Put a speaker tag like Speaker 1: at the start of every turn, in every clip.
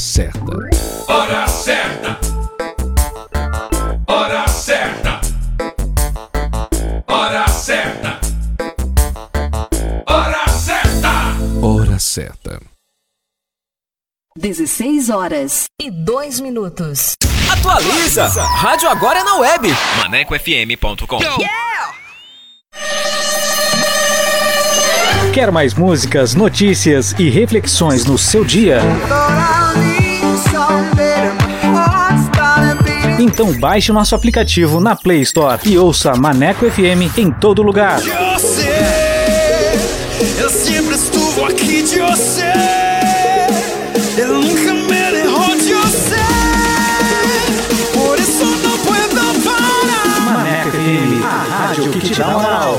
Speaker 1: Certa.
Speaker 2: Hora certa. Hora certa. Hora certa. Hora certa.
Speaker 1: Hora certa.
Speaker 3: 16 horas e 2 minutos.
Speaker 4: Atualiza! Rádio agora é na web.
Speaker 5: ManecoFM.com.
Speaker 6: Quer mais músicas, notícias e reflexões no seu dia? Então baixe o nosso aplicativo na Play Store e ouça Maneco FM em todo lugar.
Speaker 7: Eu sempre aqui de você. Eu nunca me derrou de você. Por isso não puedo parar.
Speaker 6: Maneco FM, a rádio que te dá moral.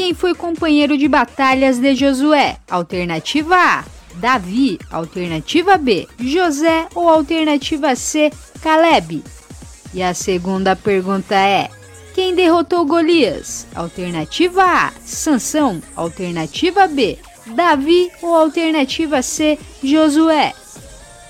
Speaker 8: quem foi companheiro de batalhas de Josué? Alternativa A: Davi. Alternativa B: José. Ou alternativa C: Caleb? E a segunda pergunta é: quem derrotou Golias? Alternativa A: Sansão. Alternativa B: Davi. Ou alternativa C: Josué?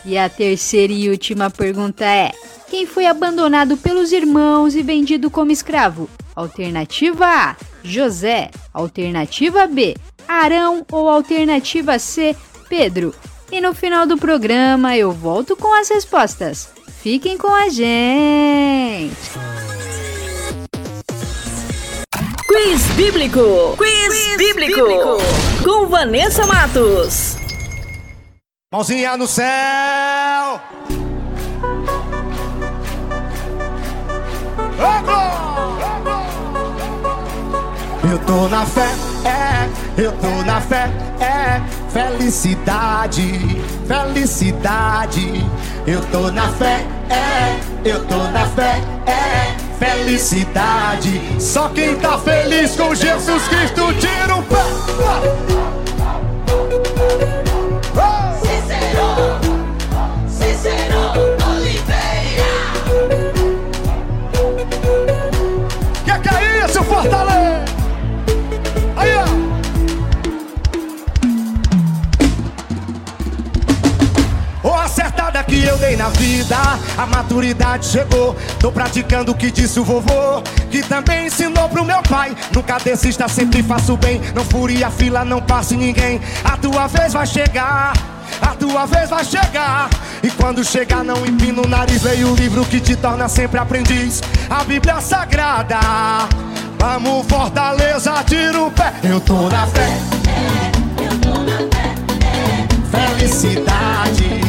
Speaker 8: E a terceira e última pergunta é: quem foi abandonado pelos irmãos e vendido como escravo? Alternativa A: José. Alternativa B: Arão. Ou alternativa C: Pedro. E no final do programa eu volto com as respostas. Fiquem com a gente!
Speaker 9: Quiz Bíblico! Quiz, Bíblico. Com Vanessa Matos.
Speaker 10: Mãozinha no céu! Eu tô na fé, é, eu tô na fé, é, felicidade, felicidade. Eu tô na fé, é, eu tô na fé, é, felicidade. Só quem tá feliz com Jesus Cristo tira o pé.
Speaker 11: Cícero, Cícero
Speaker 10: que eu dei na vida, a maturidade chegou. Tô praticando o que disse o vovô, que também ensinou pro meu pai. Nunca desista, sempre faço bem. Não fure a fila, não passe ninguém. A tua vez vai chegar. A tua vez vai chegar. E quando chegar, não empina o nariz. Veio o livro que te torna sempre aprendiz. A Bíblia Sagrada. Vamos, Fortaleza, tira o pé. Eu tô na fé. Felicidade,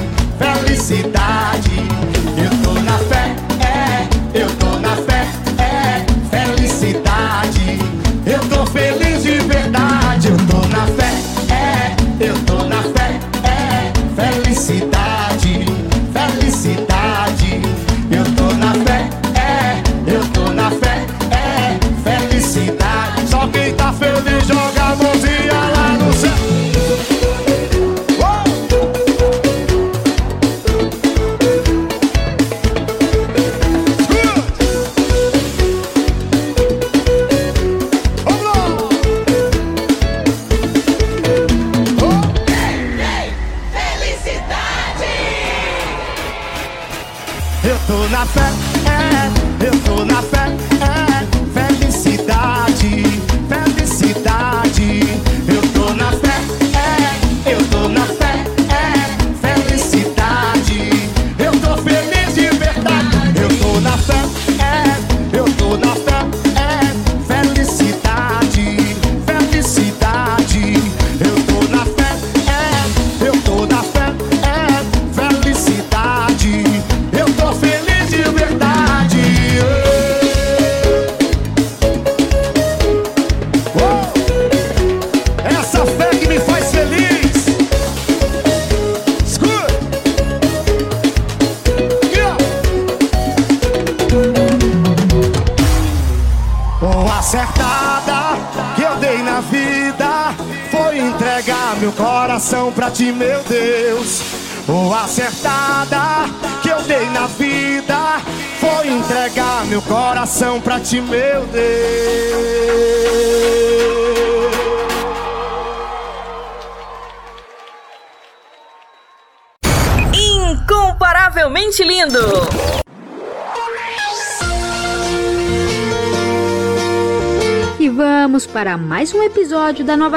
Speaker 10: felicidade. Eu tô na fé, é. Eu tô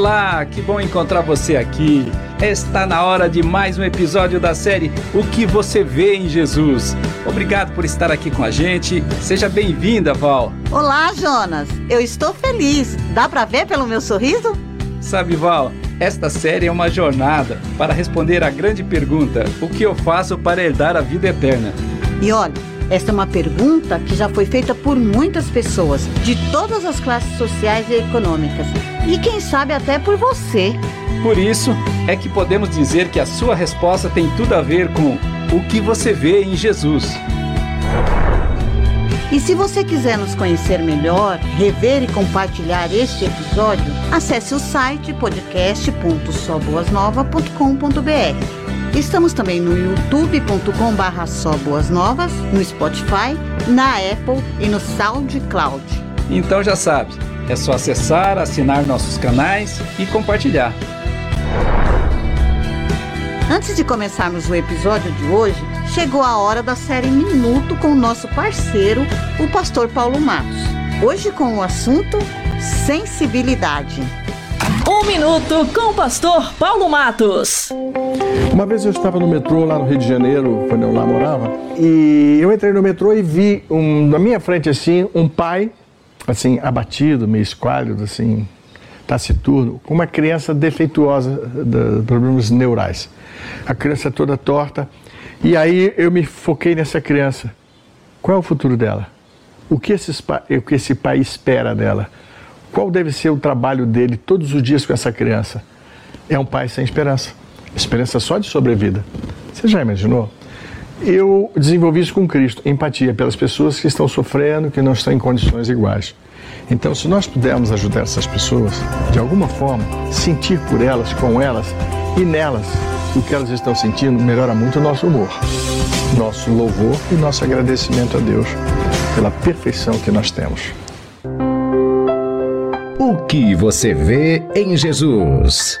Speaker 12: Olá, que bom encontrar você aqui. Está na hora de mais um episódio da série O que você vê em Jesus. Obrigado por estar aqui com a gente. Seja bem-vinda, Val.
Speaker 13: Olá, Jonas. Eu estou feliz. Dá para ver pelo meu sorriso?
Speaker 12: Sabe, Val, esta série é uma jornada para responder a grande pergunta: o que eu faço para herdar a vida eterna?
Speaker 13: E olha, esta é uma pergunta que já foi feita por muitas pessoas, de todas as classes sociais e econômicas. E quem sabe até por você.
Speaker 12: Por isso é que podemos dizer que a sua resposta tem tudo a ver com o que você vê em Jesus.
Speaker 13: E se você quiser nos conhecer melhor, rever e compartilhar este episódio, acesse o site podcast.soboasnova.com.br. Estamos também no youtube.com barra Novas, no Spotify, na Apple e no SoundCloud.
Speaker 12: Então já sabe, é só acessar, assinar nossos canais e compartilhar.
Speaker 13: Antes de começarmos o episódio de hoje, chegou a hora da série Minuto com o nosso parceiro, o pastor Paulo Matos. Hoje com o assunto Sensibilidade.
Speaker 9: Um minuto com o pastor Paulo Matos.
Speaker 14: Uma vez eu estava no metrô lá no Rio de Janeiro, quando eu lá morava, e eu entrei no metrô e vi um, na minha frente assim um pai, assim abatido, meio esquálido, assim taciturno, com uma criança defeituosa de problemas neurais. A criança toda torta. E aí eu me foquei nessa criança. Qual é o futuro dela? O que, esses, o que esse pai espera dela? Qual deve ser o trabalho dele todos os dias com essa criança? É um pai sem esperança. Esperança só de sobrevida. Você já imaginou? Eu desenvolvi isso com Cristo, empatia pelas pessoas que estão sofrendo, que não estão em condições iguais. Então, se nós pudermos ajudar essas pessoas, de alguma forma, sentir por elas, com elas e nelas o que elas estão sentindo, melhora muito o nosso humor, nosso louvor e nosso agradecimento a Deus pela perfeição que nós temos.
Speaker 15: O que você vê em Jesus?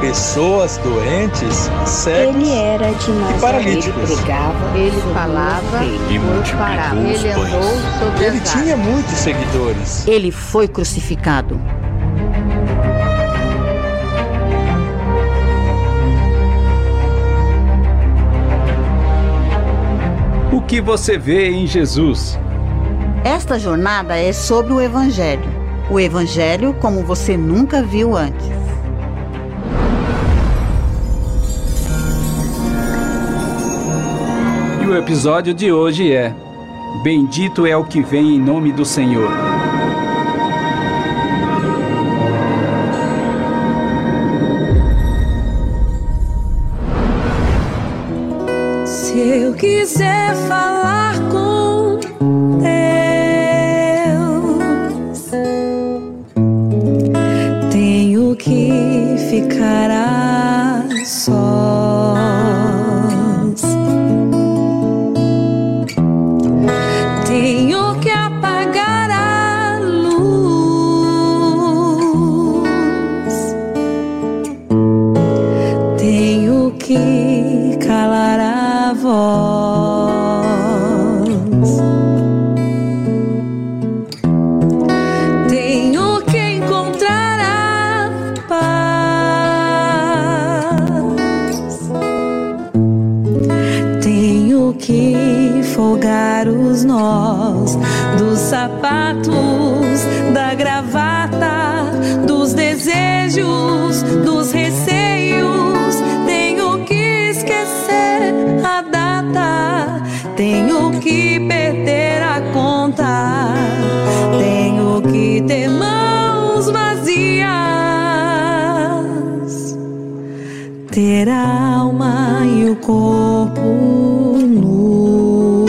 Speaker 16: pessoas doentes, cegos
Speaker 17: Ele era de Nazaré.
Speaker 16: e paralíticos.
Speaker 18: Ele pregava, ele falava
Speaker 19: e multiplicou
Speaker 18: Ele
Speaker 19: os
Speaker 18: andou
Speaker 19: pães.
Speaker 18: sobre
Speaker 16: Ele
Speaker 18: as
Speaker 16: tinha muitos seguidores.
Speaker 13: Ele foi crucificado.
Speaker 12: O que você vê em Jesus?
Speaker 13: Esta jornada é sobre o Evangelho. O Evangelho como você nunca viu antes.
Speaker 12: O episódio de hoje é Bendito é o que vem em nome do Senhor.
Speaker 3: Se eu quiser falar com Deus, tenho que ficar a sós. ter a alma e o corpo nu.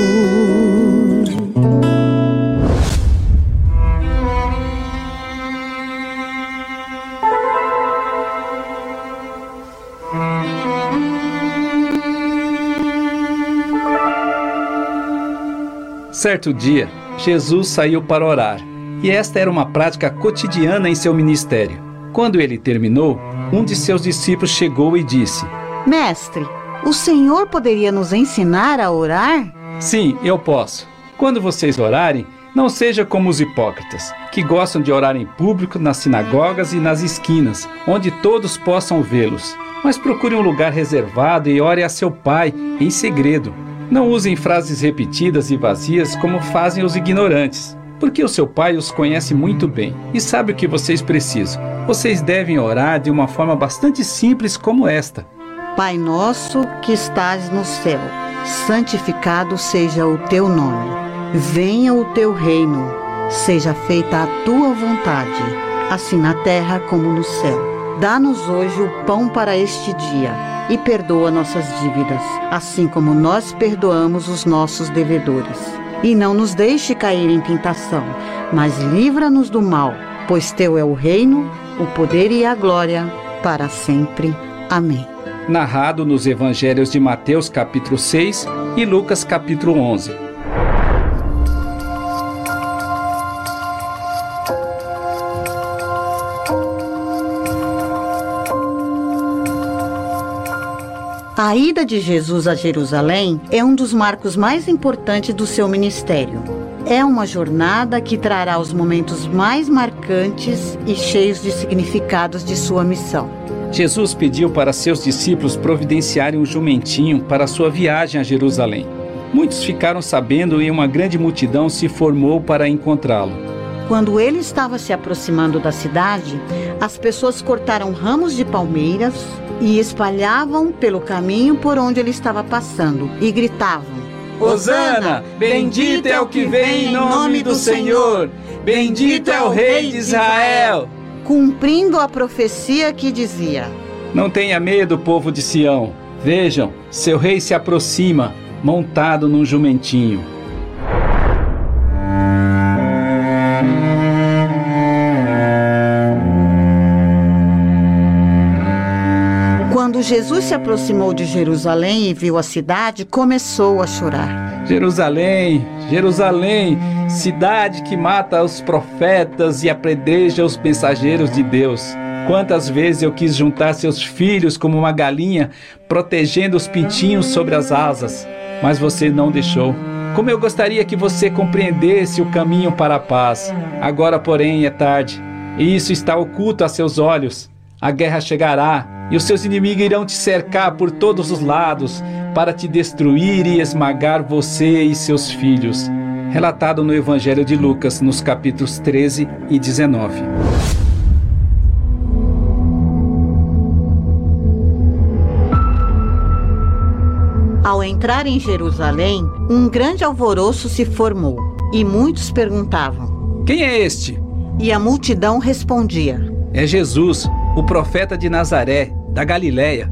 Speaker 12: Certo dia, Jesus saiu para orar, e esta era uma prática cotidiana em seu ministério. Quando ele terminou, um de seus discípulos chegou e disse:
Speaker 13: Mestre, o Senhor poderia nos ensinar a orar?
Speaker 12: Sim, eu posso. Quando vocês orarem, não seja como os hipócritas, que gostam de orar em público nas sinagogas e nas esquinas, onde todos possam vê-los. Mas procure um lugar reservado e ore a seu Pai em segredo. Não usem frases repetidas e vazias como fazem os ignorantes, porque o seu Pai os conhece muito bem e sabe o que vocês precisam. Vocês devem orar de uma forma bastante simples como esta:
Speaker 13: Pai nosso que estás no céu, santificado seja o teu nome. Venha o teu reino, seja feita a tua vontade, assim na terra como no céu. Dá-nos hoje o pão para este dia e perdoa nossas dívidas, assim como nós perdoamos os nossos devedores. E não nos deixe cair em tentação, mas livra-nos do mal, pois teu é o reino, o poder e a glória para sempre. Amém.
Speaker 12: Narrado nos evangelhos de Mateus capítulo 6 e Lucas capítulo 11.
Speaker 13: A ida de Jesus a Jerusalém é um dos marcos mais importantes do seu ministério. É uma jornada que trará os momentos mais marcantes e cheios de significados de sua missão.
Speaker 12: Jesus pediu para seus discípulos providenciarem um jumentinho para sua viagem a Jerusalém. Muitos ficaram sabendo e uma grande multidão se formou para encontrá-lo.
Speaker 13: Quando ele estava se aproximando da cidade, as pessoas cortaram ramos de palmeiras e espalhavam pelo caminho por onde ele estava passando e gritavam:
Speaker 12: Hosana, bendito é o que vem em nome do Senhor, bendito é o Rei de Israel.
Speaker 13: Cumprindo a profecia que dizia:
Speaker 12: Não tenha medo, povo de Sião. Vejam, seu rei se aproxima, montado num jumentinho.
Speaker 13: Quando Jesus se aproximou de Jerusalém e viu a cidade, começou a chorar.
Speaker 12: Jerusalém, Jerusalém, cidade que mata os profetas e apredreja os mensageiros de Deus. Quantas vezes eu quis juntar seus filhos como uma galinha, protegendo os pintinhos sobre as asas, mas você não deixou. Como eu gostaria que você compreendesse o caminho para a paz. Agora, porém, é tarde, e isso está oculto a seus olhos. A guerra chegará e os seus inimigos irão te cercar por todos os lados para te destruir e esmagar você e seus filhos. Relatado no Evangelho de Lucas, nos capítulos 13 e 19.
Speaker 13: Ao entrar em Jerusalém, um grande alvoroço se formou e muitos perguntavam:
Speaker 12: Quem é este?
Speaker 13: E a multidão respondia:
Speaker 12: É Jesus, o profeta de Nazaré, da Galiléia.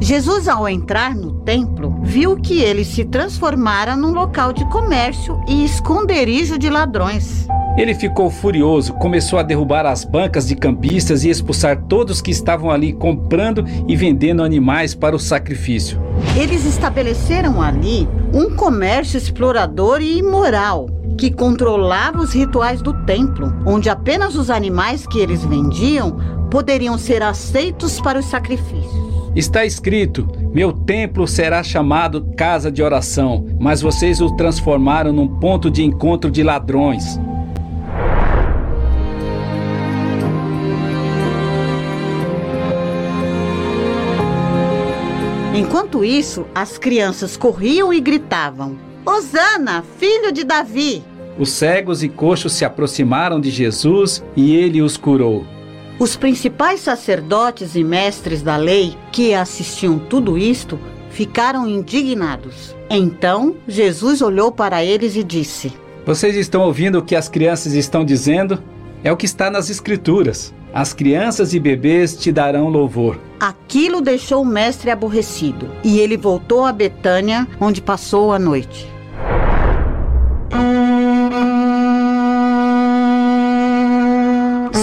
Speaker 13: Jesus, ao entrar no templo, viu que ele se transformara num local de comércio e esconderijo de ladrões.
Speaker 12: Ele ficou furioso, começou a derrubar as bancas de cambistas e expulsar todos que estavam ali comprando e vendendo animais para o sacrifício.
Speaker 13: Eles estabeleceram ali um comércio explorador e imoral que controlava os rituais do templo, onde apenas os animais que eles vendiam poderiam ser aceitos para os sacrifícios.
Speaker 12: Está escrito: Meu templo será chamado casa de oração, mas vocês o transformaram num ponto de encontro de ladrões.
Speaker 13: Enquanto isso, as crianças corriam e gritavam: Hosana, filho de Davi!
Speaker 12: Os cegos e coxos se aproximaram de Jesus e ele os curou.
Speaker 13: Os principais sacerdotes e mestres da lei que assistiam tudo isto ficaram indignados. Então Jesus olhou para eles e disse:
Speaker 12: Vocês estão ouvindo o que as crianças estão dizendo? É o que está nas Escrituras. As crianças e bebês te darão louvor.
Speaker 13: Aquilo deixou o mestre aborrecido e ele voltou a Betânia, onde passou a noite.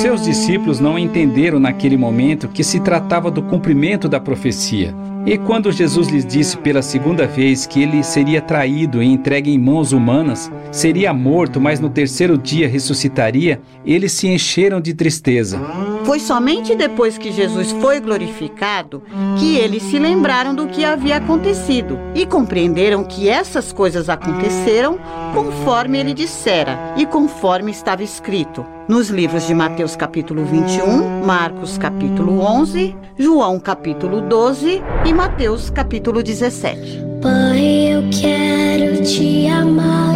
Speaker 12: Seus discípulos não entenderam naquele momento que se tratava do cumprimento da profecia. E quando Jesus lhes disse pela segunda vez que ele seria traído e entregue em mãos humanas, seria morto, mas no terceiro dia ressuscitaria, eles se encheram de tristeza.
Speaker 13: Foi somente depois que Jesus foi glorificado que eles se lembraram do que havia acontecido e compreenderam que essas coisas aconteceram conforme ele dissera e conforme estava escrito nos livros de Mateus capítulo 21, Marcos capítulo 11, João capítulo 12 e Mateus capítulo 17.
Speaker 20: Pai, eu quero te amar,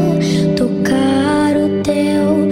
Speaker 20: tocar o teu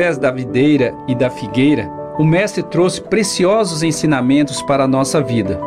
Speaker 12: Através da videira e da figueira, o Mestre trouxe preciosos ensinamentos para a nossa vida.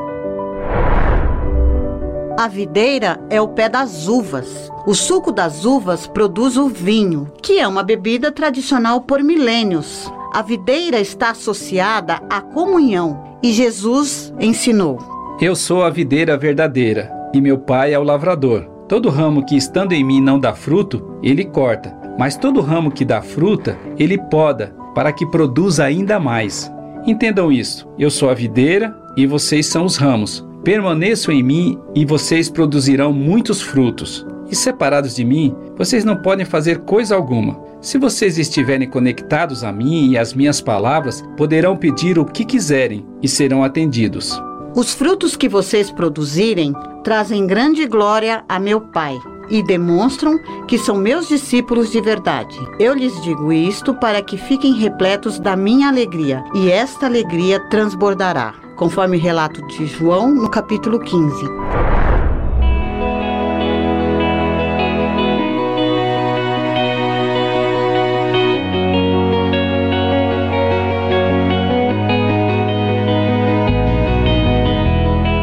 Speaker 13: A videira é o pé das uvas. O suco das uvas produz o vinho, que é uma bebida tradicional por milênios. A videira está associada à comunhão e Jesus ensinou.
Speaker 12: Eu sou a videira verdadeira, e meu pai é o lavrador. Todo ramo que estando em mim não dá fruto, ele corta, mas todo ramo que dá fruta, ele poda, para que produza ainda mais. Entendam isso: eu sou a videira e vocês são os ramos. Permaneçam em mim e vocês produzirão muitos frutos. E separados de mim, vocês não podem fazer coisa alguma. Se vocês estiverem conectados a mim e às minhas palavras, poderão pedir o que quiserem e serão atendidos.
Speaker 13: Os frutos que vocês produzirem trazem grande glória a meu Pai e demonstram que são meus discípulos de verdade. Eu lhes digo isto para que fiquem repletos da minha alegria, e esta alegria transbordará, conforme relato de João no capítulo 15.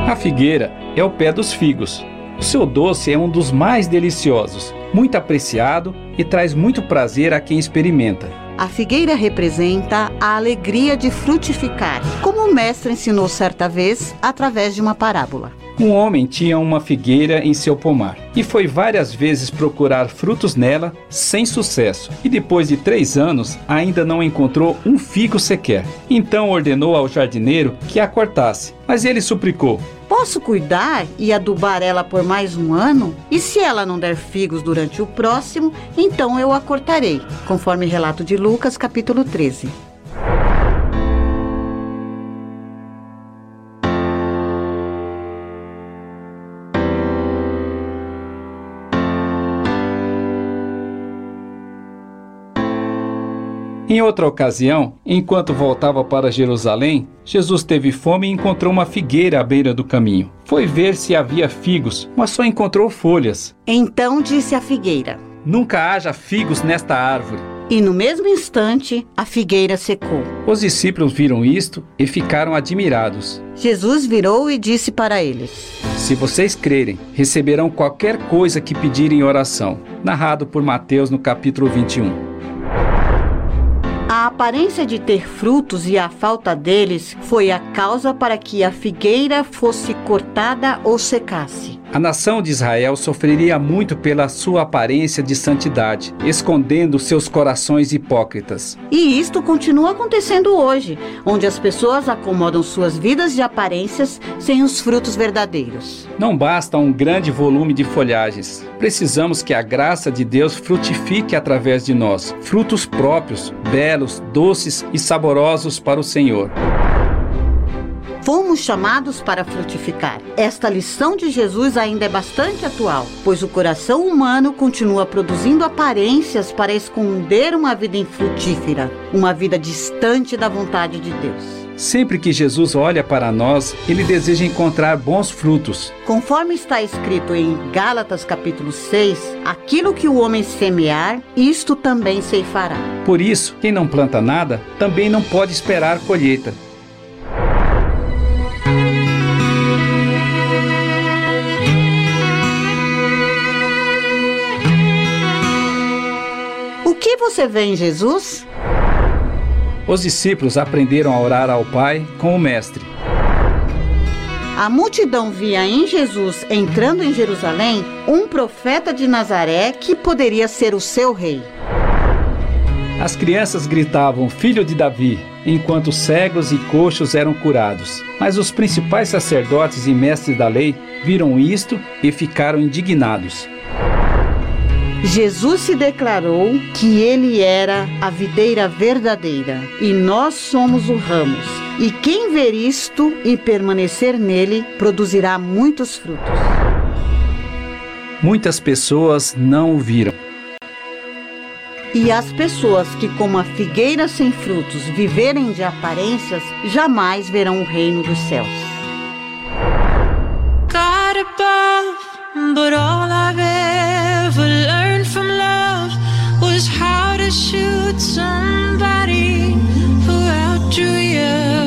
Speaker 12: A figueira é o pé dos figos. O seu doce é um dos mais deliciosos, muito apreciado e traz muito prazer a quem experimenta.
Speaker 13: A figueira representa a alegria de frutificar, como o mestre ensinou certa vez através de uma parábola.
Speaker 12: Um homem tinha uma figueira em seu pomar e foi várias vezes procurar frutos nela sem sucesso. E depois de três anos ainda não encontrou um figo sequer. Então ordenou ao jardineiro que a cortasse, mas ele suplicou:
Speaker 13: Posso cuidar e adubar ela por mais um ano? E se ela não der figos durante o próximo, então eu a cortarei, conforme relato de Lucas, capítulo 13.
Speaker 12: Em outra ocasião, enquanto voltava para Jerusalém, Jesus teve fome e encontrou uma figueira à beira do caminho. Foi ver se havia figos, mas só encontrou folhas.
Speaker 13: Então disse a figueira:
Speaker 12: Nunca haja figos nesta árvore.
Speaker 13: E no mesmo instante, a figueira secou.
Speaker 12: Os discípulos viram isto e ficaram admirados.
Speaker 13: Jesus virou e disse para eles:
Speaker 12: Se vocês crerem, receberão qualquer coisa que pedirem em oração. Narrado por Mateus no capítulo 21.
Speaker 13: A aparência de ter frutos e a falta deles foi a causa para que a figueira fosse cortada ou secasse.
Speaker 12: A nação de Israel sofreria muito pela sua aparência de santidade, escondendo seus corações hipócritas.
Speaker 13: E isto continua acontecendo hoje, onde as pessoas acomodam suas vidas de aparências sem os frutos verdadeiros.
Speaker 12: Não basta um grande volume de folhagens. Precisamos que a graça de Deus frutifique através de nós, frutos próprios, belos, doces e saborosos para o Senhor.
Speaker 13: Fomos chamados para frutificar. Esta lição de Jesus ainda é bastante atual, pois o coração humano continua produzindo aparências para esconder uma vida infrutífera, uma vida distante da vontade de Deus.
Speaker 12: Sempre que Jesus olha para nós, ele deseja encontrar bons frutos.
Speaker 13: Conforme está escrito em Gálatas capítulo 6, aquilo que o homem semear, isto também ceifará.
Speaker 12: Por isso, quem não planta nada, também não pode esperar colheita.
Speaker 13: Que você vê em Jesus?
Speaker 12: Os discípulos aprenderam a orar ao Pai com o Mestre.
Speaker 13: A multidão via em Jesus, entrando em Jerusalém, um profeta de Nazaré que poderia ser o seu rei.
Speaker 12: As crianças gritavam: Filho de Davi, enquanto cegos e coxos eram curados. Mas os principais sacerdotes e mestres da lei viram isto e ficaram indignados.
Speaker 13: Jesus se declarou que ele era a videira verdadeira e nós somos o ramos. E quem ver isto e permanecer nele produzirá muitos frutos.
Speaker 12: Muitas pessoas não o viram.
Speaker 13: E as pessoas que, como a figueira sem frutos, viverem de aparências, jamais verão o reino dos céus.
Speaker 20: God above, but all I've ever was how to shoot somebody who outdrew you.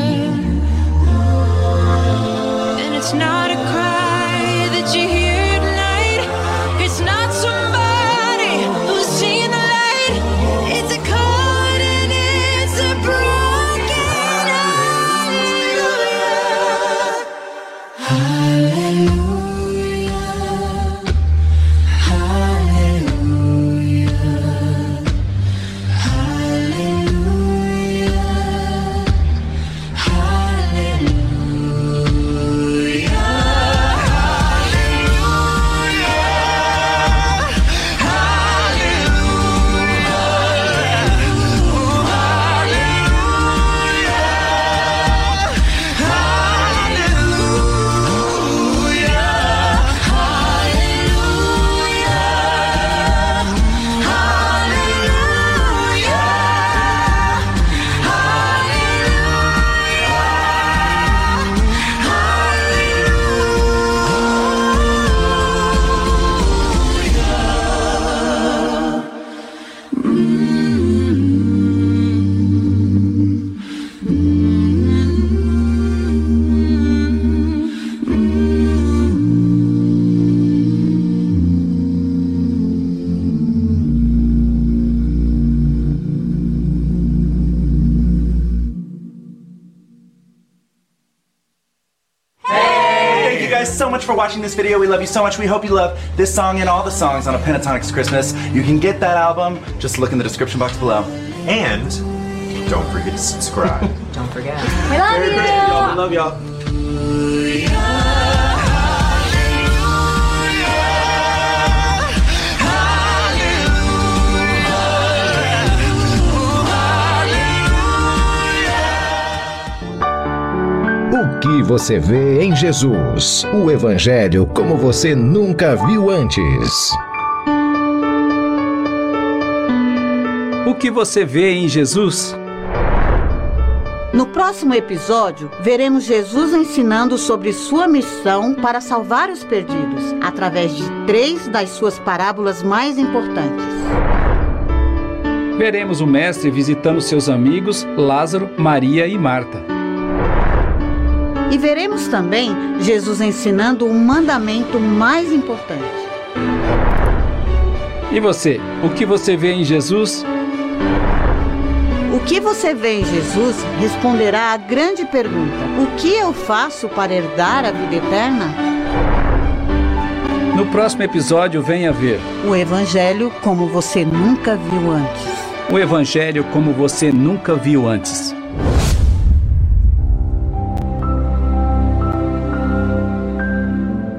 Speaker 21: Watching this video. We love you so much. We hope you love this song and all the songs on a Pentatonics Christmas. You can get that album. Just look in the description box below.
Speaker 22: And don't forget to subscribe.
Speaker 23: Don't forget.
Speaker 20: We love
Speaker 21: Merry
Speaker 20: you.
Speaker 21: Christmas, y'all. We love y'all.
Speaker 15: O que você vê em Jesus? O Evangelho como você nunca viu antes.
Speaker 12: O que você vê em Jesus?
Speaker 13: No próximo episódio, veremos Jesus ensinando sobre sua missão para salvar os perdidos, através de três das suas parábolas mais importantes.
Speaker 12: Veremos o Mestre visitando seus amigos Lázaro, Maria e Marta.
Speaker 13: E veremos também Jesus ensinando o mandamento mais importante.
Speaker 12: E você, o que você vê em Jesus?
Speaker 13: O que você vê em Jesus responderá à grande pergunta: O que eu faço para herdar a vida eterna?
Speaker 12: No próximo episódio, venha ver
Speaker 13: O Evangelho como você nunca viu antes.
Speaker 12: o Evangelho como você nunca viu antes.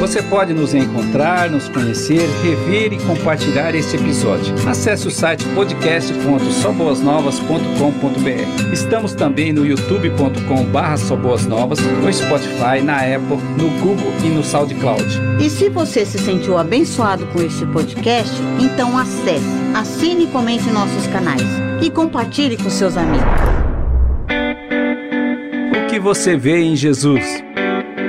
Speaker 12: Você pode nos encontrar, nos conhecer, rever e compartilhar este episódio. Acesse o site podcast.soboasnovas.com.br. Estamos também no youtube.com.br soboasnovas, no Spotify, na Apple, no Google e no SoundCloud.
Speaker 13: E se você se sentiu abençoado com este podcast, então acesse, assine e comente nossos canais e compartilhe com seus amigos.
Speaker 12: O que você vê em Jesus?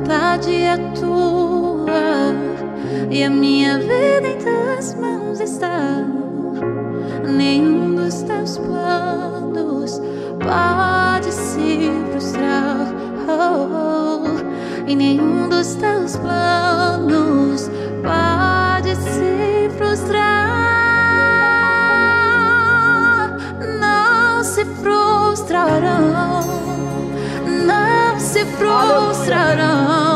Speaker 24: Vontade é tua e a minha vida em tuas mãos está. Nenhum dos teus planos pode se frustrar. Oh, e nenhum dos teus planos pode se frustrar. Não se frustrarão, frustrarão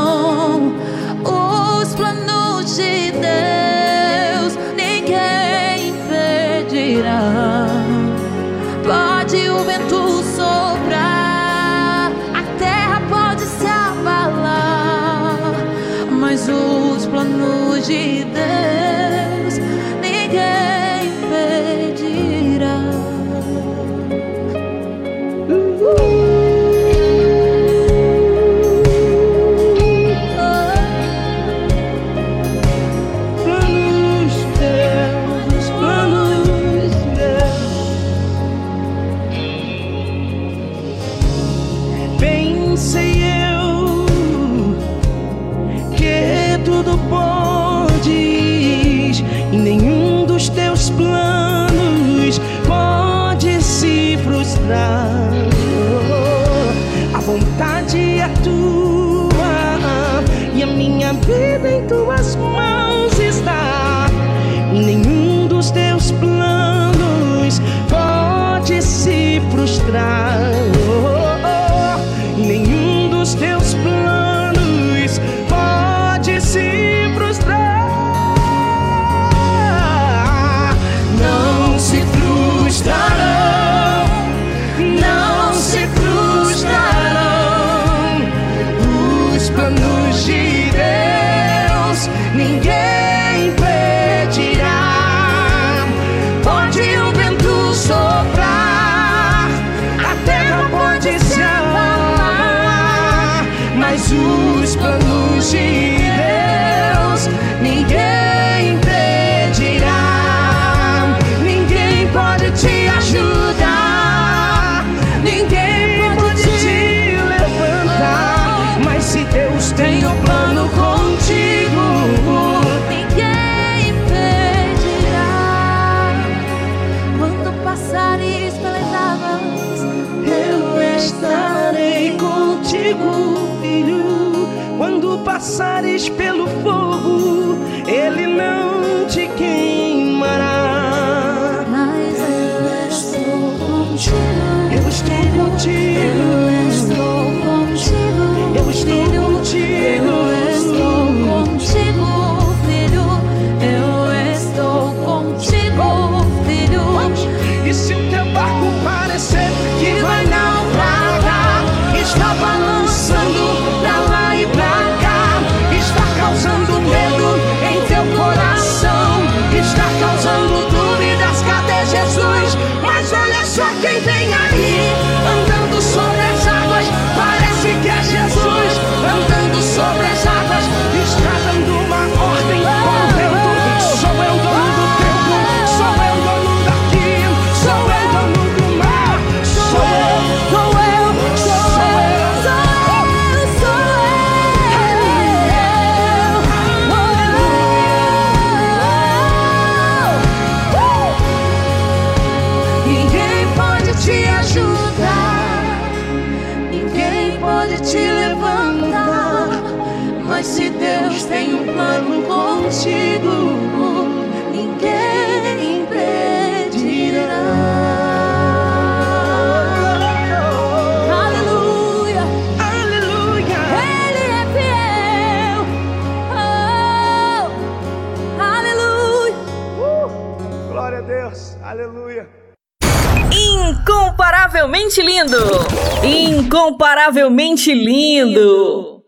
Speaker 9: lindo! Incomparavelmente lindo!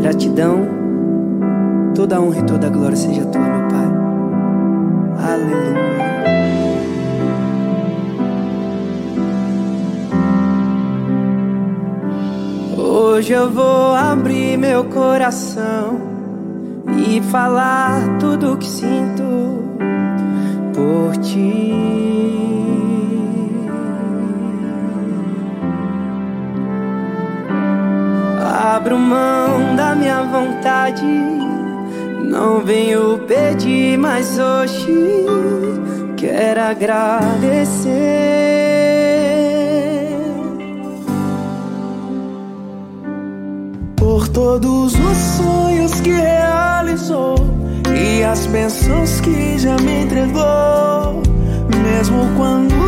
Speaker 25: Gratidão, toda a honra e toda a glória seja tua, meu Pai. Aleluia. Hoje eu vou abrir meu coração e falar tudo o que sinto por ti. Abro mão da minha vontade, não venho pedir, mas hoje quero agradecer. Por todos os sonhos que realizou e as bênçãos que já me entregou. Mesmo quando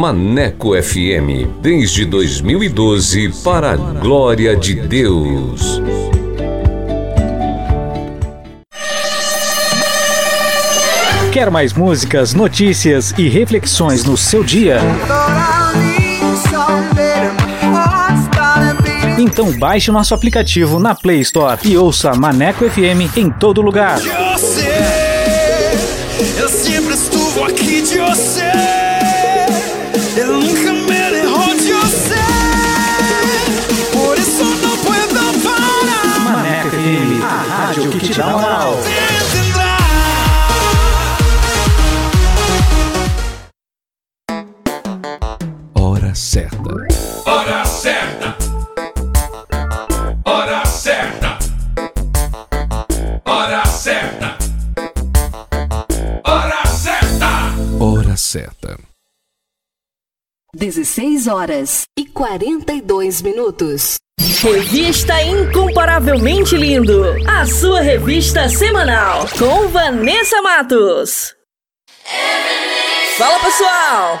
Speaker 1: Maneco FM, desde 2012, para a glória de Deus.
Speaker 6: Quer mais músicas, notícias e reflexões no seu dia? Então baixe nosso aplicativo na Play Store e ouça Maneco FM em todo lugar.
Speaker 10: Eu sempre estuve aqui de você.
Speaker 6: Rádio que
Speaker 9: 16 horas e 42 minutos. Revista Incomparavelmente Lindo, a sua revista semanal com Vanessa Matos. Fala pessoal,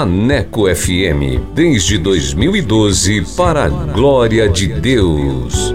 Speaker 1: Maneco FM, desde 2012, para a glória de Deus.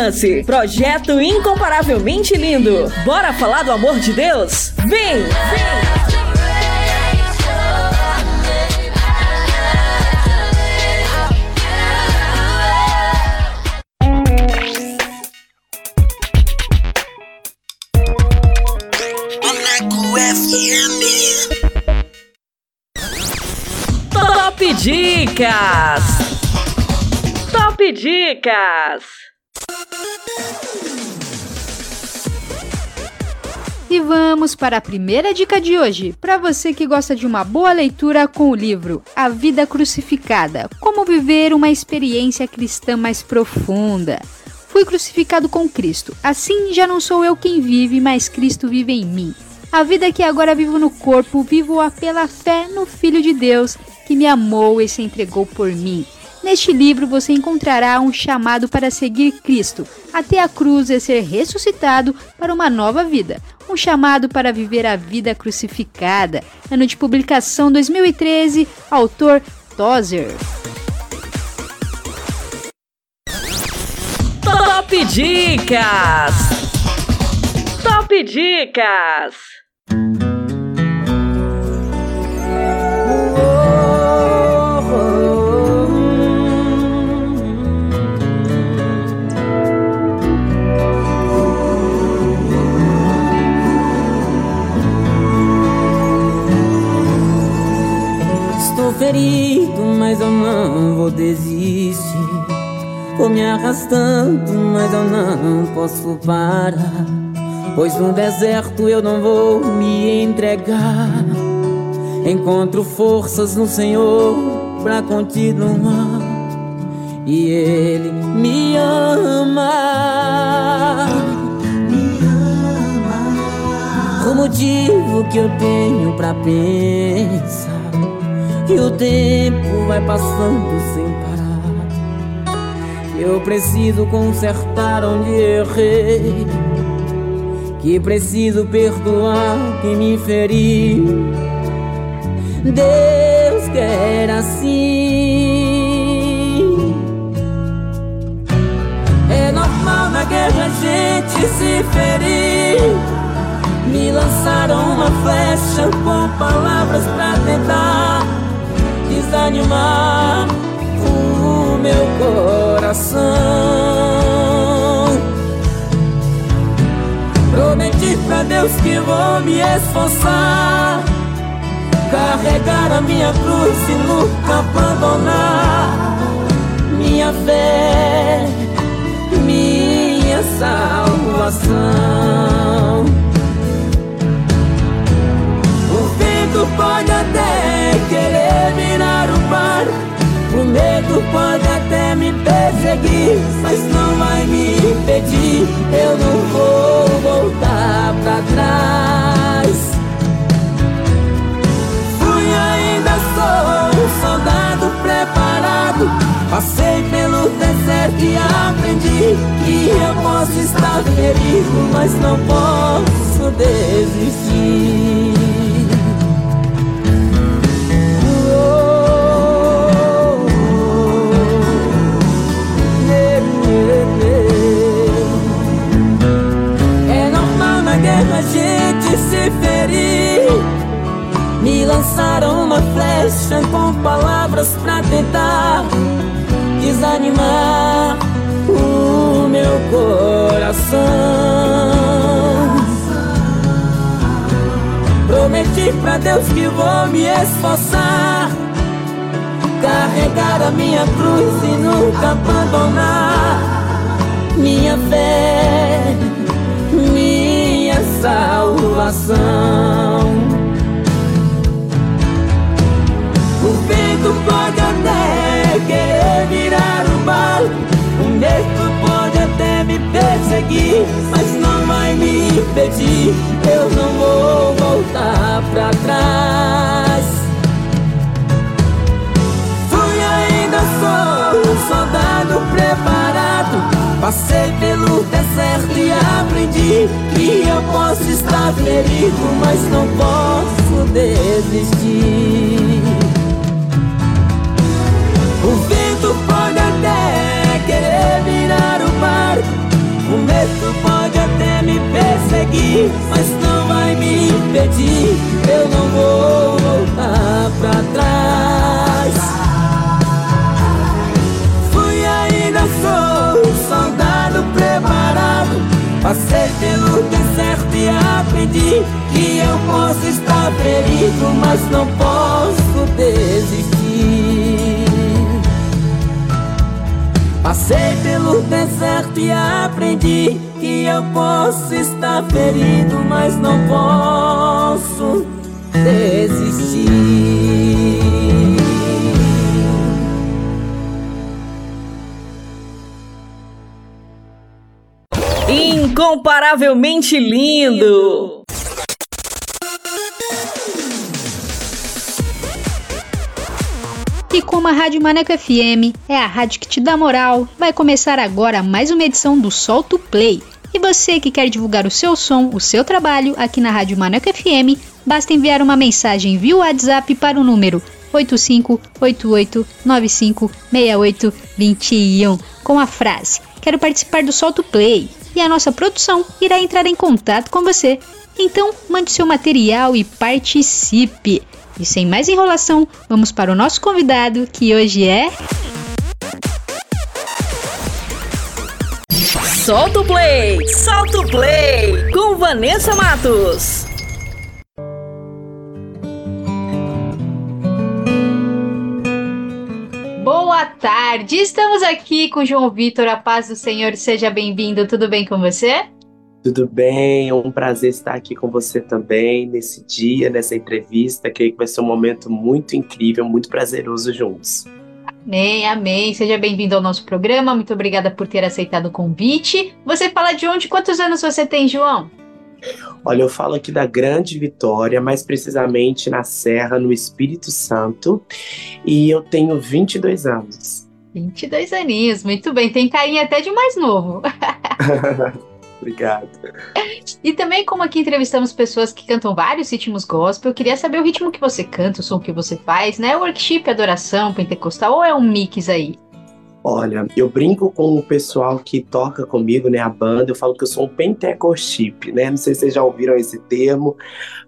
Speaker 9: Projeto Incomparavelmente Lindo. Bora falar do amor de Deus? Vem! Vem! Top Dicas! Top Dicas!
Speaker 8: E vamos para a primeira dica de hoje, para você que gosta de uma boa leitura com o livro A Vida Crucificada: Como viver uma experiência cristã mais profunda. Fui crucificado com Cristo. Assim já não sou eu quem vive, mas Cristo vive em mim. A vida que agora vivo no corpo, vivo-a pela fé no Filho de Deus, que me amou e se entregou por mim. Neste livro você encontrará um chamado para seguir Cristo até a cruz e ser ressuscitado para uma nova vida. Um chamado para viver a vida crucificada. Ano de publicação 2013, autor Tozer.
Speaker 9: Top Dicas! Top Dicas!
Speaker 26: Ferido, mas eu não vou desistir. Vou me arrastando, mas eu não posso parar. Pois no deserto eu não vou me entregar. Encontro forças no Senhor pra continuar. E Ele me ama. O motivo que eu tenho pra pensar que o tempo vai passando sem parar. Eu preciso consertar onde errei. Que preciso perdoar quem me feriu. Deus quer assim. É normal na guerra a gente se ferir. Me lançaram uma flecha com palavras pra tentar desanimar o meu coração. Prometi pra Deus que vou me esforçar, carregar a minha cruz e nunca abandonar minha fé, minha salvação. O vento pode até querer virar o mar. O medo pode até me perseguir, mas não vai me impedir. Eu não vou voltar pra trás. Fui ainda sou um soldado preparado Passei pelo deserto e aprendi que eu posso estar ferido, mas não posso desistir. Se ferir. Me lançaram uma flecha com palavras pra tentar desanimar o meu coração. Prometi pra Deus que vou me esforçar, carregar a minha cruz e nunca abandonar minha fé, salvação. O vento pode até querer virar o mar, o medo pode até me perseguir, mas não vai me impedir. Eu não vou voltar pra trás. Fui ainda sou um soldado preparado. Passei pelo deserto e aprendi que eu posso estar ferido, mas não posso desistir. O vento pode até querer virar o mar, o medo pode até me perseguir, mas não vai me impedir. Eu não vou voltar pra trás. Pelo deserto e aprendi que eu posso estar ferido, mas não posso desistir. Passei pelo deserto e aprendi que eu posso estar ferido, mas não posso desistir.
Speaker 9: Incomparavelmente lindo!
Speaker 8: E como a Rádio Maneco FM é a rádio que te dá moral, vai começar agora mais uma edição do Solto Play. E você que quer divulgar o seu som, o seu trabalho aqui na Rádio Maneco FM, basta enviar uma mensagem via WhatsApp para o número 8588956821 com a frase Quero participar do Solto Play e a nossa produção irá entrar em contato com você. Então, mande seu material e participe. E sem mais enrolação, vamos para o nosso convidado, que hoje é.
Speaker 9: Solta o play! Solta o play! Com Vanessa Matos.
Speaker 8: Boa tarde! Estamos aqui com João Vitor, a paz do Senhor, seja bem-vindo. Tudo bem com você?
Speaker 27: Tudo bem, é um prazer estar aqui com você também nesse dia, nessa entrevista. Creio que vai ser um momento muito incrível, muito prazeroso juntos.
Speaker 8: Amém, amém. Seja bem-vindo ao nosso programa. Muito obrigada por ter aceitado o convite. Você fala de onde? Quantos anos você tem, João?
Speaker 27: Olha, eu falo aqui da Grande Vitória, mais precisamente na Serra, no Espírito Santo, e eu tenho 22 anos.
Speaker 8: 22 aninhos, muito bem. Tem carinha até de mais novo.
Speaker 27: Obrigado.
Speaker 8: E também, como aqui entrevistamos pessoas que cantam vários ritmos gospel, eu queria saber o ritmo que você canta, o som que você faz, né? Workshop, adoração, pentecostal, ou é um mix aí?
Speaker 27: Olha, eu brinco com o pessoal que toca comigo, né, a banda, eu falo que eu sou um pentecostip, né? Não sei se vocês já ouviram esse termo,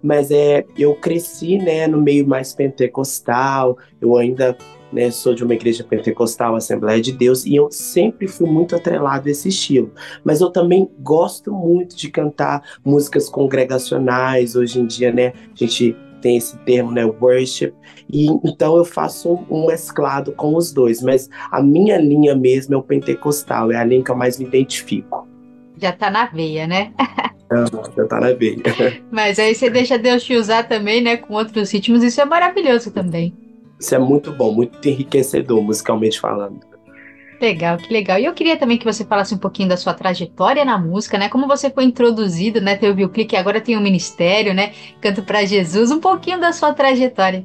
Speaker 27: mas é, eu cresci, né, no meio mais pentecostal. Eu ainda, né, sou de uma igreja pentecostal, Assembleia de Deus, e eu sempre fui muito atrelado a esse estilo. Mas eu também gosto muito de cantar músicas congregacionais. Hoje em dia, né, a gente tem esse termo, né, worship, e então eu faço um, mesclado com os dois, mas a minha linha mesmo é o pentecostal, é a linha que eu mais me identifico.
Speaker 8: Já tá na veia, né?
Speaker 27: Ah, já tá na veia.
Speaker 8: mas aí você deixa Deus te usar também, né, com outros ritmos, isso é maravilhoso também.
Speaker 27: Isso é muito bom, muito enriquecedor, musicalmente falando.
Speaker 8: Legal, que legal. E eu queria também que você falasse um pouquinho da sua trajetória na música, né? Como você foi introduzido, né? Teve o clique, agora tem um ministério, né? Canto para Jesus. Um pouquinho da sua trajetória.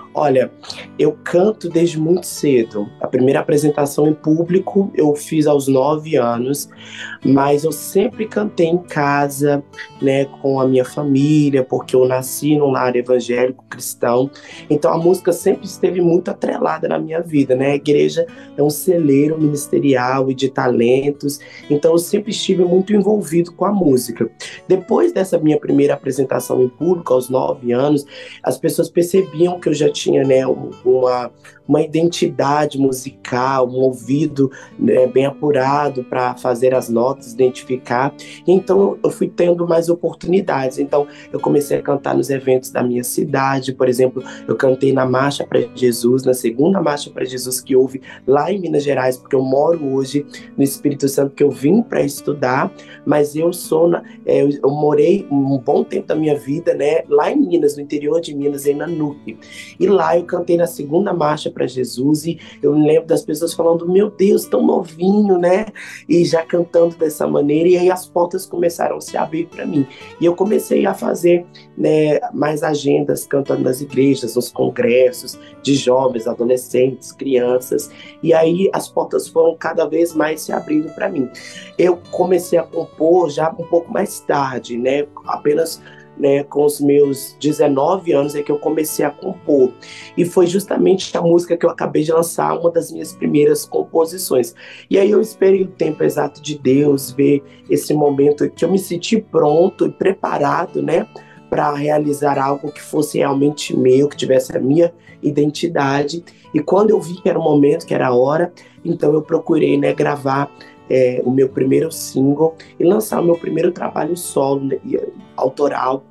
Speaker 27: Olha, eu canto desde muito cedo. A primeira apresentação em público eu fiz aos nove anos, mas eu sempre cantei em casa, né, com a minha família, porque eu nasci num lar evangélico cristão. Então a música sempre esteve muito atrelada na minha vida, né? A igreja é um celeiro ministerial e de talentos, então eu sempre estive muito envolvido com a música. Depois dessa minha primeira apresentação em público, aos nove anos, as pessoas percebiam que eu já tinha né, uma, uma identidade musical, um ouvido né, bem apurado para fazer as notas, identificar. Então eu fui tendo mais oportunidades. Então eu comecei a cantar nos eventos da minha cidade, por exemplo, eu cantei na Marcha para Jesus, na segunda Marcha para Jesus que houve lá em Minas Gerais, porque eu moro hoje no Espírito Santo, que eu vim para estudar, mas eu sou, na, é, eu morei um bom tempo da minha vida, né, lá em Minas, no interior de Minas, em Nanuque. E lá eu cantei na segunda marcha para Jesus e eu lembro das pessoas falando: Meu Deus, tão novinho, né? E já cantando dessa maneira. E aí as portas começaram a se abrir para mim. E eu comecei a fazer né, mais agendas cantando nas igrejas, nos congressos de jovens, adolescentes, crianças. E aí as portas foram cada vez mais se abrindo para mim. Eu comecei a compor já um pouco mais tarde, né? Apenas né, com os meus 19 anos é que eu comecei a compor. E foi justamente a música que eu acabei de lançar, uma das minhas primeiras composições. E aí eu esperei o tempo exato de Deus, ver esse momento que eu me senti pronto e preparado, né, para realizar algo que fosse realmente meu, que tivesse a minha identidade. E quando eu vi que era o momento, que era a hora, então eu procurei, né, gravar é, o meu primeiro single e lançar o meu primeiro trabalho solo, né, autoral,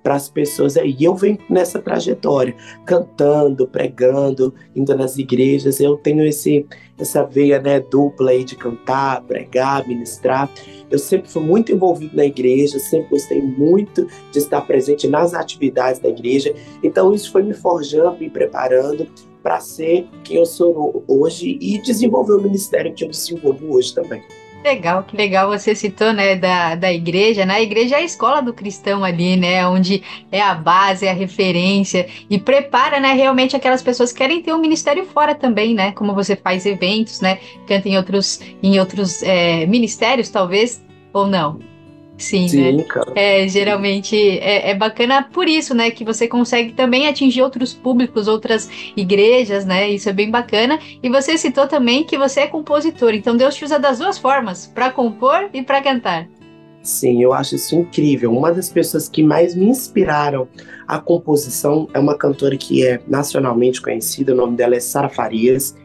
Speaker 27: para as pessoas aí. E eu venho nessa trajetória, cantando, pregando, indo nas igrejas. Eu tenho esse, essa veia né, dupla aí de cantar, pregar, ministrar. Eu sempre fui muito envolvido na igreja, sempre gostei muito de estar presente nas atividades da igreja. Então isso foi me forjando, me preparando para ser quem eu sou hoje e desenvolver o ministério que eu desenvolvo hoje também.
Speaker 8: Legal, que legal você citou, né, da, da igreja, né? A igreja é a escola do cristão ali, né? Onde é a base, é a referência e prepara, né, realmente aquelas pessoas que querem ter um ministério fora também, né? Como você faz eventos, né? Canta em outros, em outros é, ministérios, talvez, ou não? Sim,
Speaker 27: Sim,
Speaker 8: né?
Speaker 27: cara.
Speaker 8: É, geralmente é, é bacana por isso, né? Que você consegue também atingir outros públicos, outras igrejas, né? Isso é bem bacana. E você citou também que você é compositor, então Deus te usa das duas formas, para compor e para cantar.
Speaker 27: Sim, eu acho isso incrível. Uma das pessoas que mais me inspiraram a composição é uma cantora que é nacionalmente conhecida, o nome dela é Sara Farias.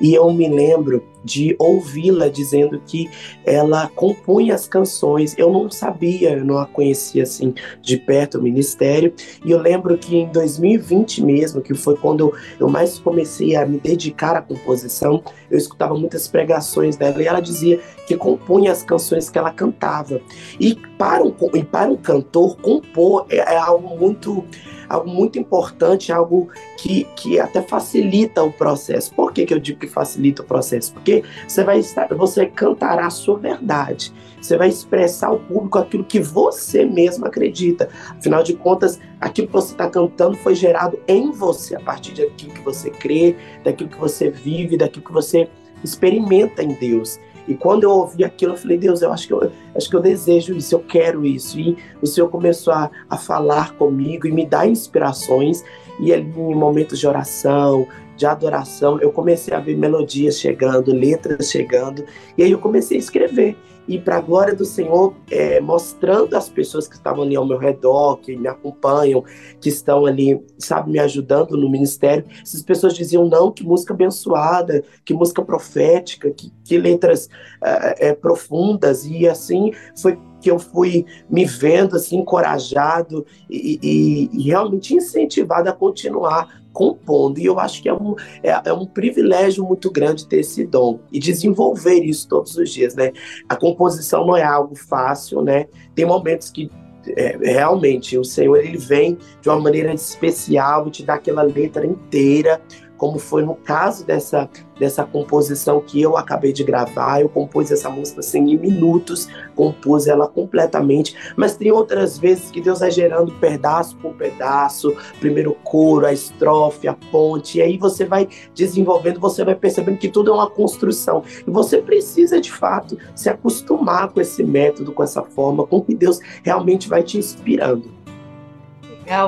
Speaker 27: E eu me lembro de ouvi-la dizendo que ela compunha as canções. Eu não sabia, eu não a conhecia assim de perto o ministério. E eu lembro que em 2020 mesmo, que foi quando eu mais comecei a me dedicar à composição, eu escutava muitas pregações dela e ela dizia que compunha as canções que ela cantava. E para um, e para um cantor, compor é, é algo muito algo muito importante, algo que, que até facilita o processo. Por que, que eu digo que facilita o processo? Porque você vai estar, você cantará a sua verdade. Você vai expressar ao público aquilo que você mesmo acredita. Afinal de contas, aquilo que você está cantando foi gerado em você, a partir daquilo que você crê, daquilo que você vive, daquilo que você experimenta em Deus. E quando eu ouvi aquilo, eu falei, Deus, eu acho que eu, acho que eu desejo isso, eu quero isso. E o Senhor começou a, a falar comigo e me dar inspirações. E ali, em momentos de oração, de adoração, eu comecei a ver melodias chegando, letras chegando. E aí eu comecei a escrever. E para a glória do Senhor, é, mostrando às pessoas que estavam ali ao meu redor, que me acompanham, que estão ali, sabe, me ajudando no ministério, essas pessoas diziam: não, que música abençoada, que música profética, que, que letras é, é, profundas. E assim foi que eu fui me vendo assim encorajado e, e, e realmente incentivado a continuar compondo. E eu acho que é um, é, é, um privilégio muito grande ter esse dom e desenvolver isso todos os dias, né? A composição não é algo fácil, né? Tem momentos que é, realmente o Senhor ele vem de uma maneira especial e te dá aquela letra inteira como foi no caso dessa, dessa composição que eu acabei de gravar. Eu compus essa música assim em minutos, compus ela completamente, mas tem outras vezes que Deus vai gerando pedaço por pedaço, primeiro coro, a estrofe, a ponte, e aí você vai desenvolvendo, você vai percebendo que tudo é uma construção. E você precisa, de fato, se acostumar com esse método, com essa forma, com que Deus realmente vai te inspirando.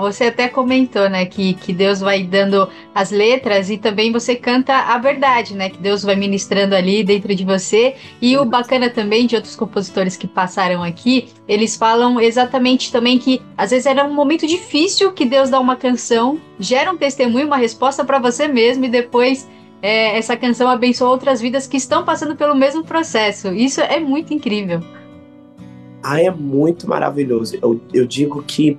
Speaker 28: Você até comentou, né, que, que Deus vai dando as letras e também você canta a verdade, né, que Deus vai ministrando ali dentro de você. E o bacana também de outros compositores que passaram aqui, eles falam exatamente também que às vezes era um momento difícil que Deus dá uma canção, gera um testemunho, uma resposta para você mesmo e depois é, essa canção abençoa outras vidas que estão passando pelo mesmo processo. Isso é muito incrível.
Speaker 27: Ah, é muito maravilhoso. Eu, eu digo que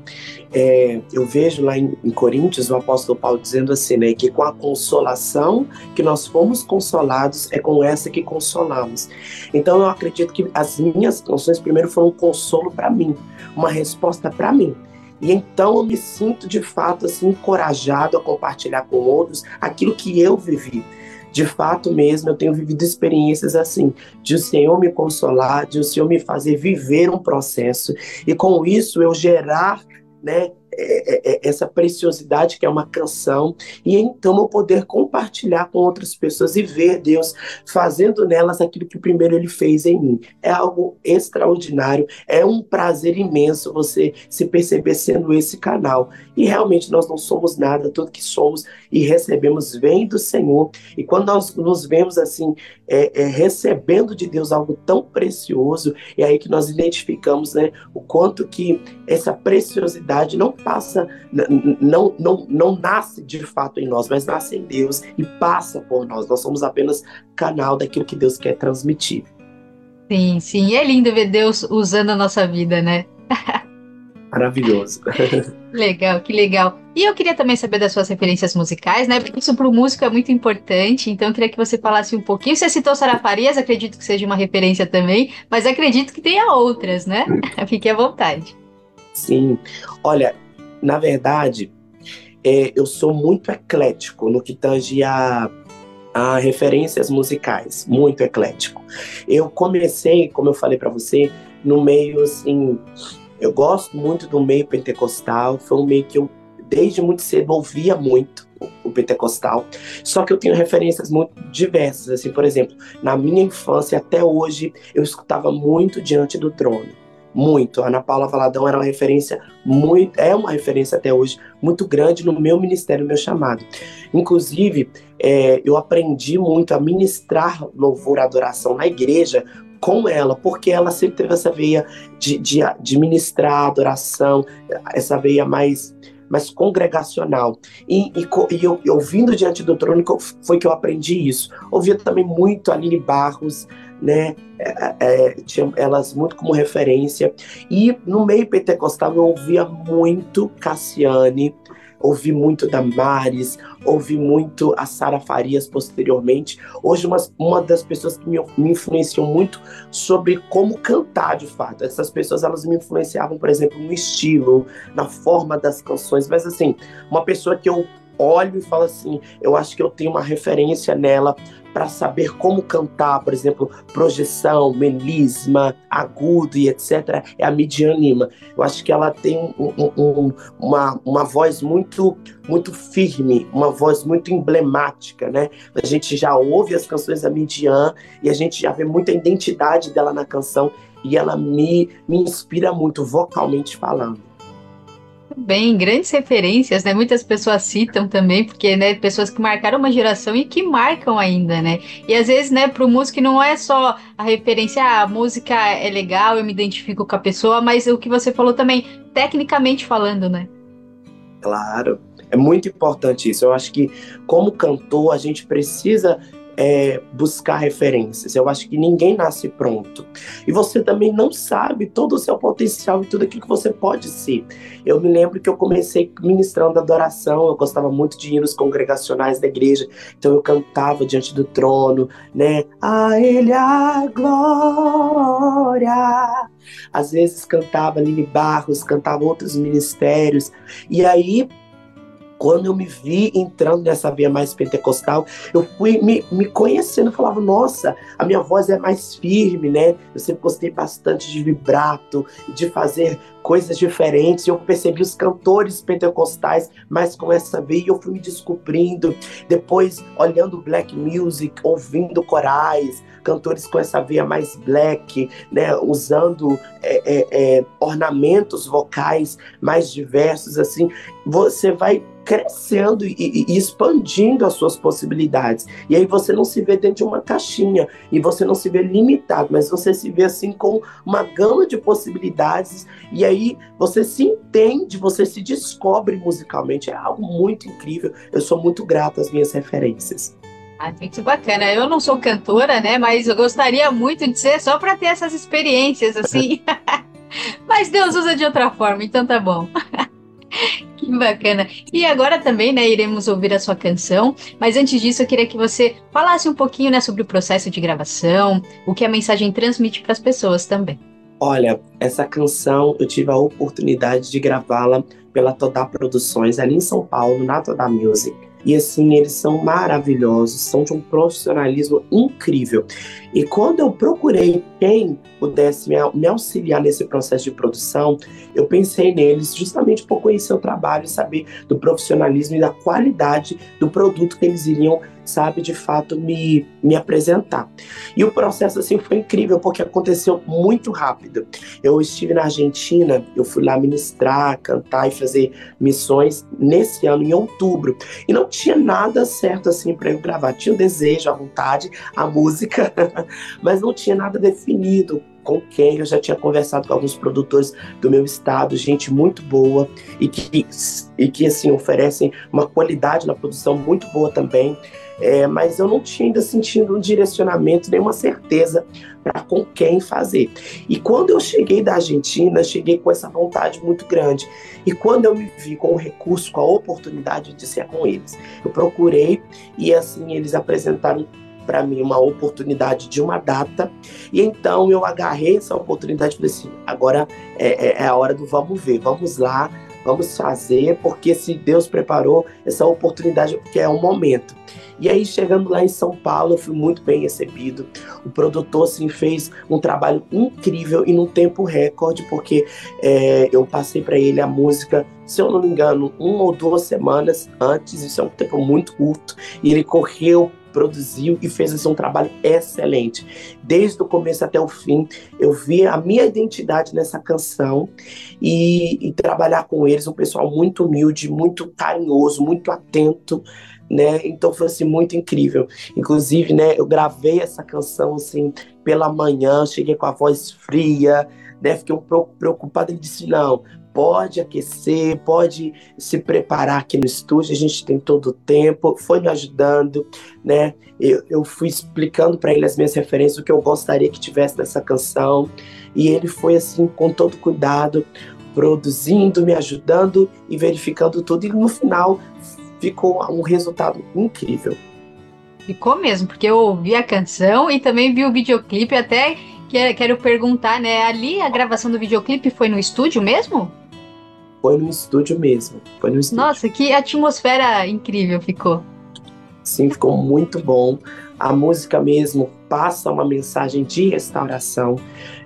Speaker 27: é, eu vejo lá em, em, Coríntios o apóstolo Paulo dizendo assim, né, que com a consolação que nós fomos consolados é com essa que consolamos. Então eu acredito que as minhas canções primeiro foram um consolo para mim, uma resposta para mim. E então eu me sinto de fato assim encorajado a compartilhar com outros aquilo que eu vivi de fato mesmo, eu tenho vivido experiências assim, de o Senhor me consolar, de o Senhor me fazer viver um processo, e com isso eu gerar, né, é, é, é, essa preciosidade que é uma canção, e então eu poder compartilhar com outras pessoas e ver Deus fazendo nelas aquilo que primeiro Ele fez em mim. É algo extraordinário, é um prazer imenso você se perceber sendo esse canal. E realmente nós não somos nada, tudo que somos e recebemos vem do Senhor. E quando nós nos vemos assim, é, é, recebendo de Deus algo tão precioso, é aí que nós identificamos né, o quanto que essa preciosidade não passa, não, não, não nasce de fato em nós, mas nasce em Deus e passa por nós. Nós somos apenas canal daquilo que Deus quer transmitir.
Speaker 28: Sim, sim. E é lindo ver Deus usando a nossa vida, né?
Speaker 27: Maravilhoso.
Speaker 28: legal, que legal. E eu queria também saber das suas referências musicais, né? Porque isso para o músico é muito importante. Então eu queria que você falasse um pouquinho. Você citou Sara Farias, acredito que seja uma referência também, mas acredito que tenha outras, né? Fique à vontade.
Speaker 27: Sim. Olha, na verdade, é, eu sou muito eclético no que tange a, a referências musicais, muito eclético. Eu comecei, como eu falei para você, no meio assim, eu gosto muito do meio pentecostal, foi um meio que eu desde muito cedo ouvia muito o pentecostal. Só que eu tenho referências muito diversas, assim, por exemplo, na minha infância até hoje eu escutava muito diante do trono muito. A Ana Paula Valadão era uma referência muito, é uma referência até hoje muito grande no meu ministério, no meu chamado. Inclusive, é, eu aprendi muito a ministrar louvor, adoração na igreja com ela, porque ela sempre teve essa veia de, de, de ministrar adoração, essa veia mais mais congregacional. E, e, e eu, ouvindo diante do trono foi que eu aprendi isso. Ouvia também muito a Aline Barros, né? É, é, tinha elas muito como referência. E no meio pentecostal eu ouvia muito Cassiane, ouvi muito Damares, ouvi muito a Sara Farias posteriormente. Hoje, uma, uma das pessoas que me, me influenciou muito sobre como cantar de fato. Essas pessoas elas me influenciavam, por exemplo, no estilo, na forma das canções, mas assim, uma pessoa que eu olho e falo assim, eu acho que eu tenho uma referência nela para saber como cantar, por exemplo, projeção, melisma, agudo e etc., é a Midian Lima. Eu acho que ela tem um, um, uma, uma voz muito muito firme, uma voz muito emblemática, né? A gente já ouve as canções da Midian e a gente já vê muita identidade dela na canção e ela me, me inspira muito vocalmente falando.
Speaker 28: Bem, grandes referências, né? Muitas pessoas citam também, porque, né, pessoas que marcaram uma geração e que marcam ainda, né? E às vezes, né, pro músico não é só a referência, ah, a música é legal, eu me identifico com a pessoa, mas o que você falou também, tecnicamente falando, né?
Speaker 27: Claro, é muito importante isso. Eu acho que, como cantor, a gente precisa é, buscar referências. Eu acho que ninguém nasce pronto. E você também não sabe todo o seu potencial e tudo aquilo que você pode ser. Eu me lembro que eu comecei ministrando adoração, eu gostava muito de hinos congregacionais da igreja, então eu cantava diante do trono, né? A Ele a glória. Às vezes cantava Lili Barros, cantava outros ministérios. E aí quando eu me vi entrando nessa via mais pentecostal, eu fui me, me conhecendo, falava, nossa, a minha voz é mais firme, né? Eu sempre gostei bastante de vibrato, de fazer coisas diferentes. Eu percebi os cantores pentecostais, mas com essa veia eu fui me descobrindo. Depois, olhando black music, ouvindo corais, cantores com essa veia mais black, né, usando é, é, é, ornamentos vocais mais diversos, assim, você vai crescendo e, e, expandindo as suas possibilidades. E aí você não se vê dentro de uma caixinha e você não se vê limitado, mas você se vê assim com uma gama de possibilidades e aí você se entende, você se descobre musicalmente. É algo muito incrível. Eu sou muito grato às minhas referências.
Speaker 28: Ah, muito bacana. Eu não sou cantora, né? Mas eu gostaria muito de ser só para ter essas experiências, assim. mas Deus usa de outra forma, então tá bom. que bacana. E agora também, né, iremos ouvir a sua canção. Mas antes disso, eu queria que você falasse um pouquinho, né, sobre o processo de gravação, o que a mensagem transmite para as pessoas também.
Speaker 27: Olha, essa canção eu tive a oportunidade de gravá-la pela Todá Produções ali em São Paulo, na Todá Music. E assim, eles são maravilhosos, são de um profissionalismo incrível. E quando eu procurei quem pudesse me auxiliar nesse processo de produção, eu pensei neles justamente por conhecer o trabalho e saber do profissionalismo e da qualidade do produto que eles iriam sabe, de fato me, me apresentar. E o processo assim foi incrível porque aconteceu muito rápido. Eu estive na Argentina, eu fui lá ministrar, cantar e fazer missões nesse ano em outubro. E não tinha nada certo assim para eu gravar. Tinha o desejo, a vontade, a música, mas não tinha nada definido com quem eu já tinha conversado com alguns produtores do meu estado, gente muito boa e que, e que assim oferecem uma qualidade na produção muito boa também. É, mas eu não tinha ainda sentido um direcionamento, nenhuma certeza para com quem fazer. E quando eu cheguei da Argentina, cheguei com essa vontade muito grande. E quando eu me vi com o recurso, com a oportunidade de ser com eles, eu procurei e assim eles apresentaram para mim uma oportunidade de uma data. E então eu agarrei essa oportunidade e falei assim: agora é, é, é a hora do vamos ver, vamos lá, vamos fazer, porque se Deus preparou essa oportunidade, porque é um momento. E aí, chegando lá em São Paulo, eu fui muito bem recebido. O produtor, assim, fez um trabalho incrível e num tempo recorde, porque é, eu passei para ele a música, se eu não me engano, uma ou duas semanas antes, isso é um tempo muito curto, e ele correu produziu e fez assim, um trabalho excelente. Desde o começo até o fim, eu vi a minha identidade nessa canção e, e trabalhar com eles, um pessoal muito humilde, muito carinhoso, muito atento, né? Então foi assim muito incrível. Inclusive, né, eu gravei essa canção assim pela manhã, cheguei com a voz fria, né? Fiquei um pouco preocupado, ele disse: "Não, pode aquecer, pode se preparar aqui no estúdio, a gente tem todo o tempo, foi me ajudando, né? Eu, eu fui explicando para ele as minhas referências, o que eu gostaria que tivesse nessa canção, e ele foi assim, com todo cuidado, produzindo, me ajudando e verificando tudo, e no final ficou um resultado incrível.
Speaker 28: Ficou mesmo, porque eu ouvi a canção e também vi o videoclipe, até quero perguntar, né? Ali a gravação do videoclipe foi no estúdio mesmo?
Speaker 27: Foi no estúdio mesmo. Foi no estúdio.
Speaker 28: Nossa, que atmosfera incrível ficou.
Speaker 27: Sim, ficou muito bom. A música mesmo passa uma mensagem de restauração.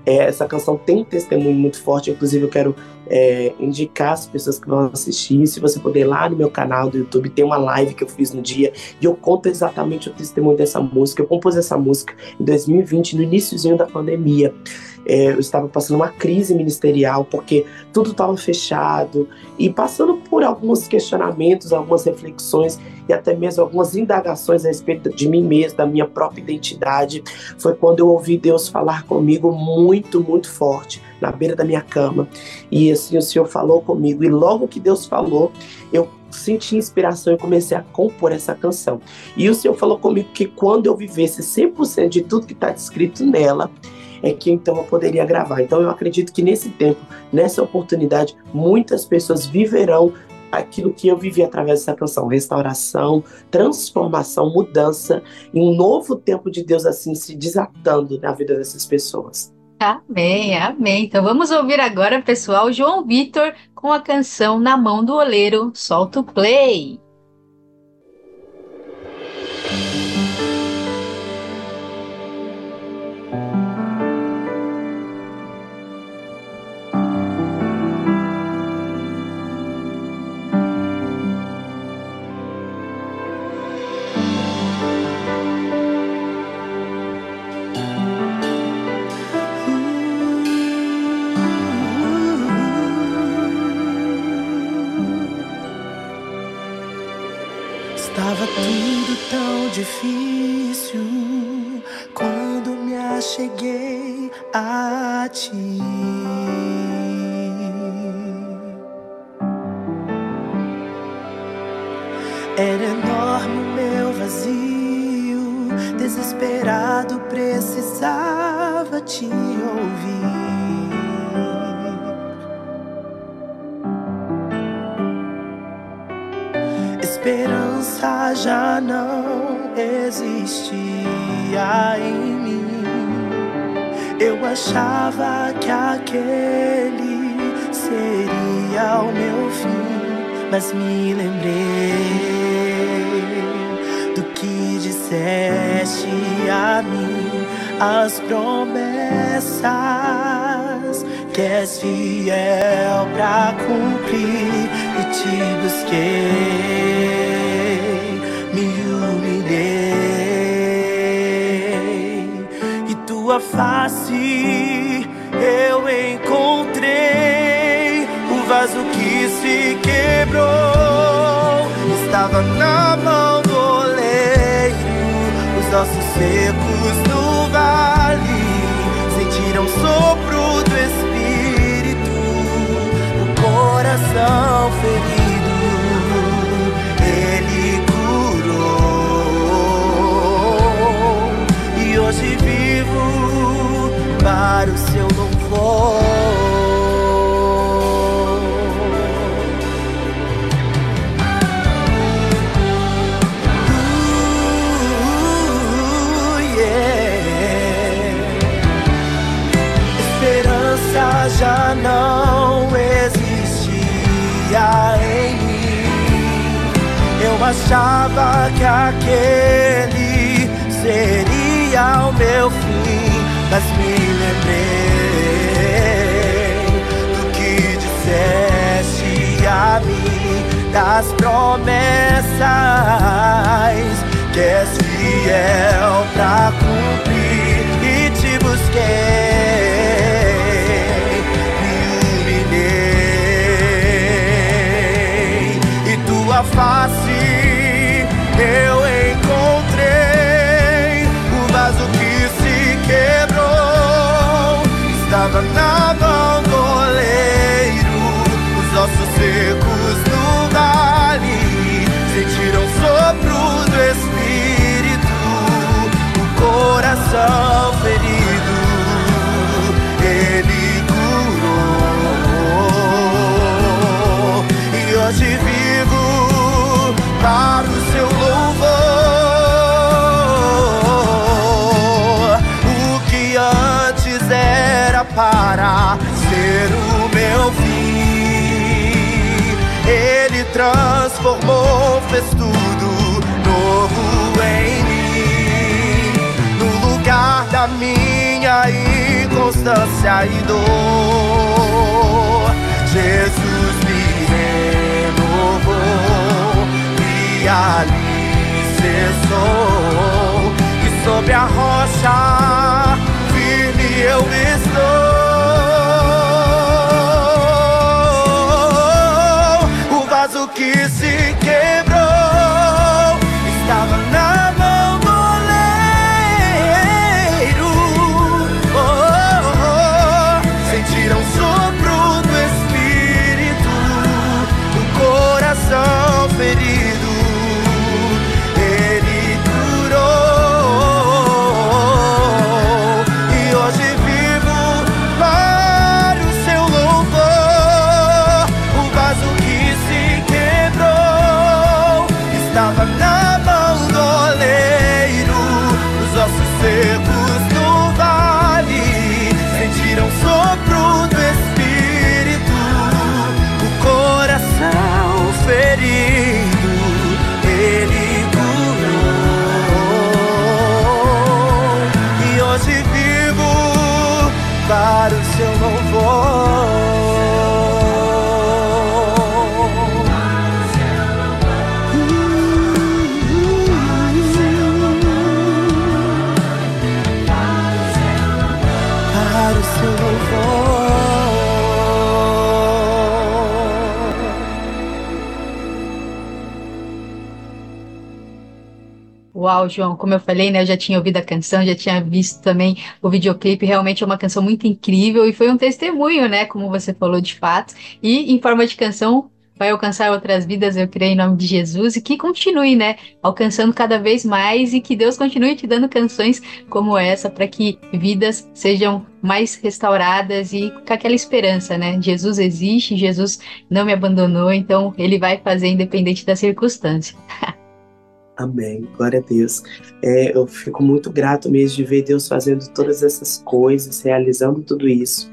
Speaker 27: É, essa canção tem um testemunho muito forte, inclusive eu quero é, indicar as pessoas que vão assistir. Se você puder ir lá no meu canal do YouTube, tem uma live que eu fiz no dia e eu conto exatamente o testemunho dessa música. Eu compus essa música em 2020, no iníciozinho da pandemia. É, eu estava passando uma crise ministerial porque tudo estava fechado e passando por alguns questionamentos, algumas reflexões e até mesmo algumas indagações a respeito de mim mesmo, da minha própria identidade. Foi quando eu ouvi Deus falar comigo muito, muito forte na beira da minha cama. E assim o Senhor falou comigo. E logo que Deus falou, eu senti inspiração e comecei a compor essa canção. E o Senhor falou comigo que quando eu vivesse 100% de tudo que está descrito nela, é que então eu poderia gravar. Então eu acredito que nesse tempo, nessa oportunidade, muitas pessoas viverão aquilo que eu vivi através dessa canção, restauração, transformação, mudança e um novo tempo de Deus assim se desatando na vida dessas pessoas.
Speaker 28: Amém, amém. Então vamos ouvir agora, pessoal, João Vitor com a canção Na Mão do Oleiro. Solta o play.
Speaker 29: Difícil quando me acheguei a ti. Era enorme o meu vazio, desesperado precisava te ouvir. Esperança já não existia em mim. Eu achava que aquele seria o meu fim, mas me lembrei do que disseste a mim, as promessas que és fiel pra cumprir e te busquei, tua face eu encontrei. O vaso que se quebrou estava na mão do oleiro. Os ossos secos no vale sentiram sopro do Espírito. O coração ferido para o seu louvor. Uh. Esperança já não existia em mim. Eu achava que aquele seria o meu fim, mas me lembrei do que disseste a mim, das promessas que és fiel pra cumprir e te busquei, me humilhei e tua face eu estava na mão do. Os ossos secos no vale sentiram sopro do Espírito. O coração ferido ele curou e hoje vivo para ser o meu fim, ele transformou, fez tudo novo em mim. No lugar da minha inconstância e dor, Jesus me renovou e alicerçou. E sobre a rocha hoje vivo
Speaker 25: para o seu louvor.
Speaker 28: João, como eu falei, né, eu já tinha ouvido a canção, já tinha visto também o videoclipe, realmente é uma canção muito incrível e foi um testemunho, né, como você falou de fato, e em forma de canção vai alcançar outras vidas, eu creio em nome de Jesus, e que continue, né, alcançando cada vez mais e que Deus continue te dando canções como essa para que vidas sejam mais restauradas e com aquela esperança, né? Jesus existe, Jesus não me abandonou, então ele vai fazer independente da circunstância.
Speaker 27: Amém, glória a Deus. É, eu fico muito grato mesmo de ver Deus fazendo todas essas coisas, realizando tudo isso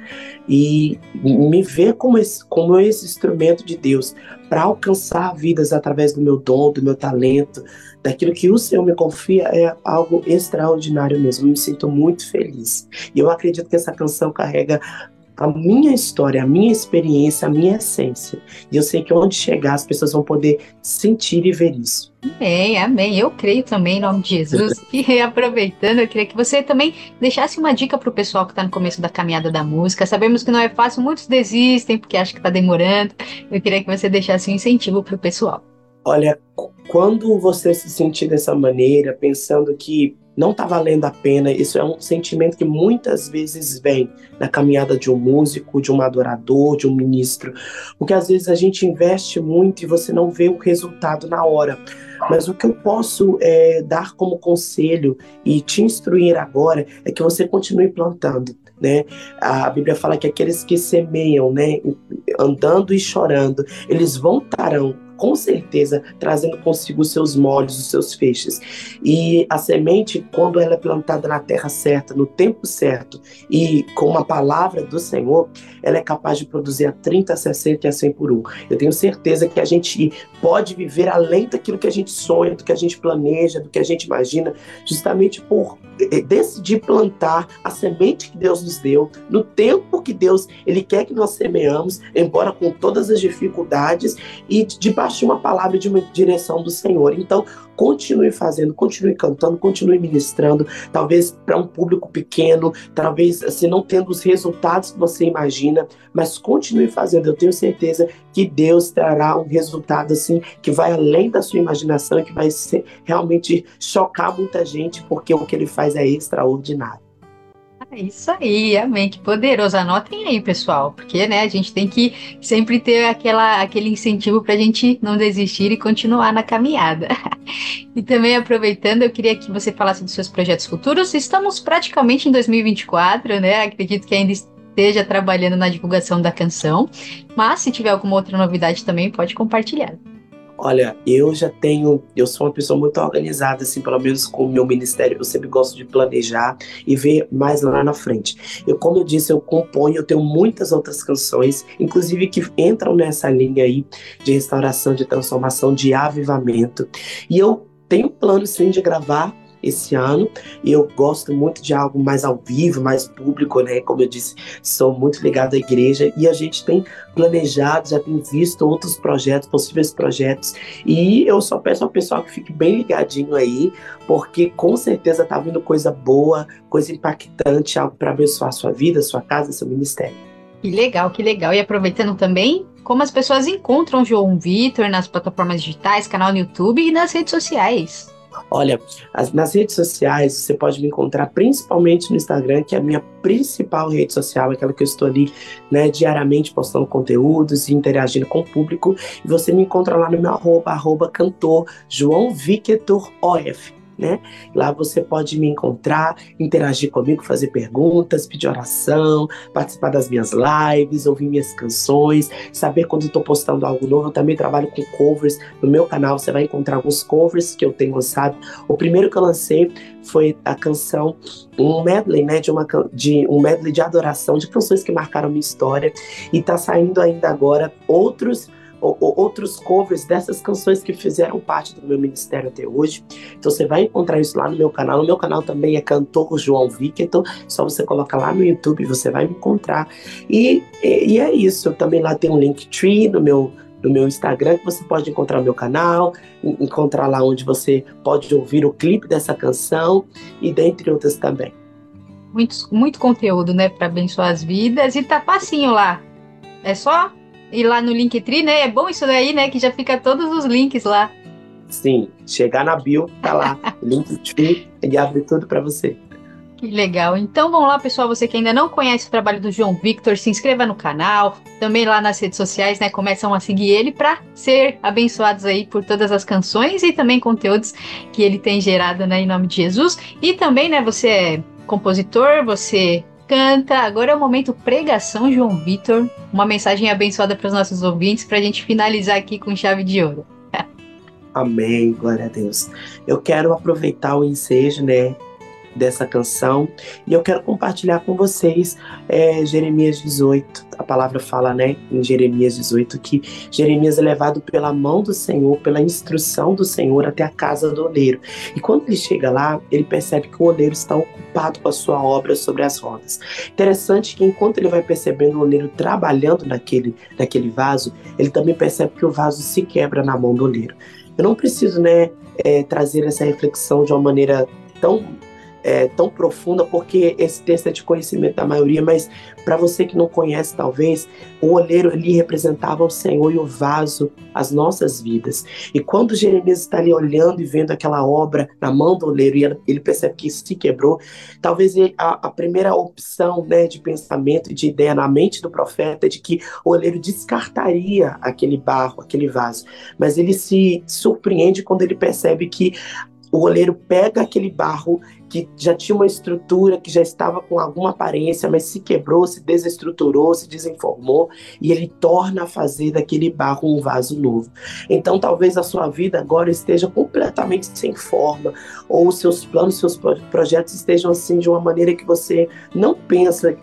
Speaker 27: e me ver como esse, como esse instrumento de Deus para alcançar vidas através do meu dom, do meu talento, daquilo que o Senhor me confia é algo extraordinário mesmo. Eu me sinto muito feliz e eu acredito que essa canção carrega a minha história, a minha experiência, a minha essência. E eu sei que onde chegar as pessoas vão poder sentir e ver isso.
Speaker 28: Amém, amém. Eu creio também em nome de Jesus. E aproveitando, eu queria que você também deixasse uma dica para o pessoal que está no começo da caminhada da música. Sabemos que não é fácil, muitos desistem porque acham que está demorando. Eu queria que você deixasse um incentivo para o pessoal.
Speaker 27: Olha, quando você se sentir dessa maneira, pensando que não está valendo a pena, isso é um sentimento que muitas vezes vem na caminhada de um músico, de um adorador, de um ministro, porque às vezes a gente investe muito e você não vê o resultado na hora. Mas o que eu posso é, dar como conselho e te instruir agora é que você continue plantando. Né? A Bíblia fala que aqueles que semeiam, né, andando e chorando, eles voltarão com certeza trazendo consigo os seus molhos, os seus feixes. E a semente, quando ela é plantada na terra certa, no tempo certo e com uma palavra do Senhor, ela é capaz de produzir a 30, a 60 e a 100 por um. Eu tenho certeza que a gente pode viver além daquilo que a gente sonha, do que a gente planeja, do que a gente imagina, justamente por decidir plantar a semente que Deus nos deu, no tempo que Deus ele quer que nós semeamos, embora com todas as dificuldades e debaixo de uma palavra de uma direção do Senhor. Então, continue fazendo, continue cantando, continue ministrando, talvez para um público pequeno, talvez assim não tendo os resultados que você imagina, mas continue fazendo. Eu tenho certeza que Deus trará um resultado assim que vai além da sua imaginação e que vai ser, realmente chocar muita gente, porque o que ele faz é extraordinário.
Speaker 28: É isso aí, amém. Que poderoso. Anotem aí, pessoal, porque né, a gente tem que sempre ter aquela, aquele incentivo para a gente não desistir e continuar na caminhada. E também aproveitando, eu queria que você falasse dos seus projetos futuros. Estamos praticamente em 2024, né? Acredito que ainda esteja trabalhando na divulgação da canção, mas se tiver alguma outra novidade também, pode compartilhar.
Speaker 27: Olha, eu já tenho, eu sou uma pessoa muito organizada, assim, pelo menos com o meu ministério, eu sempre gosto de planejar e ver mais lá na frente. Eu, como eu disse, eu componho, eu tenho muitas outras canções, inclusive que entram nessa linha aí de restauração, de transformação, de avivamento. E eu tenho plano sim de gravar esse ano e eu gosto muito de algo mais ao vivo, mais público, né? Como eu disse, sou muito ligado à igreja e a gente tem planejado, já tem visto outros projetos, possíveis projetos e eu só peço ao pessoal que fique bem ligadinho aí, porque com certeza tá vindo coisa boa, coisa impactante, algo para abençoar a sua vida, sua casa, seu ministério.
Speaker 28: Que legal, que legal. E aproveitando também, como as pessoas encontram João Vitor nas plataformas digitais, canal no YouTube e nas redes sociais.
Speaker 27: Olha, as- nas redes sociais você pode me encontrar principalmente no Instagram, que é a minha principal rede social, aquela que eu estou ali né, diariamente postando conteúdos e interagindo com o público. E você me encontra lá no meu arroba, arroba cantor João Victor OF. Né? Lá você pode me encontrar, interagir comigo, fazer perguntas, pedir oração, participar das minhas lives, ouvir minhas canções, saber quando estou postando algo novo. Eu também trabalho com covers no meu canal. Você vai encontrar alguns covers que eu tenho lançado. O primeiro que eu lancei foi a canção, um medley, né, de uma de um medley de adoração de canções que marcaram minha história e tá saindo ainda agora outros ou- ou outros covers dessas canções que fizeram parte do meu ministério até hoje. Então você vai encontrar isso lá no meu canal. No meu canal também é Cantor João Vick, então só você coloca lá no YouTube você vai me encontrar. E, e, e é isso. Também lá tem um Linktree no meu no meu Instagram, que você pode encontrar o meu canal, en- encontrar lá onde você pode ouvir o clipe dessa canção e dentre outras também.
Speaker 28: Muito, muito conteúdo, né, para abençoar as vidas e tá facinho lá. É só ir lá no Linktree, né? É bom isso daí, né, que já fica todos os links lá.
Speaker 27: Sim, chegar na bio, tá lá, Linktree, ele abre tudo para você.
Speaker 28: Que legal. Então vamos lá, pessoal. Você que ainda não conhece o trabalho do João Victor, se inscreva no canal, também lá nas redes sociais, né? Começam a seguir ele para ser abençoados aí por todas as canções e também conteúdos que ele tem gerado, né? Em nome de Jesus. E também, né? Você é compositor, você canta. Agora é o momento pregação, João Victor. Uma mensagem abençoada para os nossos ouvintes para a gente finalizar aqui com chave de ouro.
Speaker 27: Amém, glória a Deus. Eu quero aproveitar o ensejo, né, dessa canção e eu quero compartilhar com vocês é, Jeremias 18. A palavra fala, né, em Jeremias 18 que Jeremias é levado pela mão do Senhor, pela instrução do Senhor até a casa do oleiro. E quando ele chega lá, ele percebe que o oleiro está ocupado com a sua obra sobre as rodas. Interessante que enquanto ele vai percebendo o oleiro trabalhando naquele, naquele vaso, ele também percebe que o vaso se quebra na mão do oleiro. Eu não preciso, né, é, trazer essa reflexão de uma maneira tão é, tão profunda, porque esse texto é de conhecimento da maioria, mas para você que não conhece, talvez, o olheiro ali representava o Senhor e o vaso, as nossas vidas. E quando Jeremias está ali olhando e vendo aquela obra na mão do olheiro e ele percebe que isso se quebrou, talvez a, a primeira opção né, de pensamento e de ideia na mente do profeta é de que o olheiro descartaria aquele barro, aquele vaso. Mas ele se surpreende quando ele percebe que o oleiro pega aquele barro que já tinha uma estrutura, que já estava com alguma aparência, mas se quebrou, se desestruturou, se desinformou, e ele torna a fazer daquele barro um vaso novo. Então, talvez a sua vida agora esteja completamente sem forma, ou os seus planos, seus pro- projetos estejam assim de uma maneira que você não pensa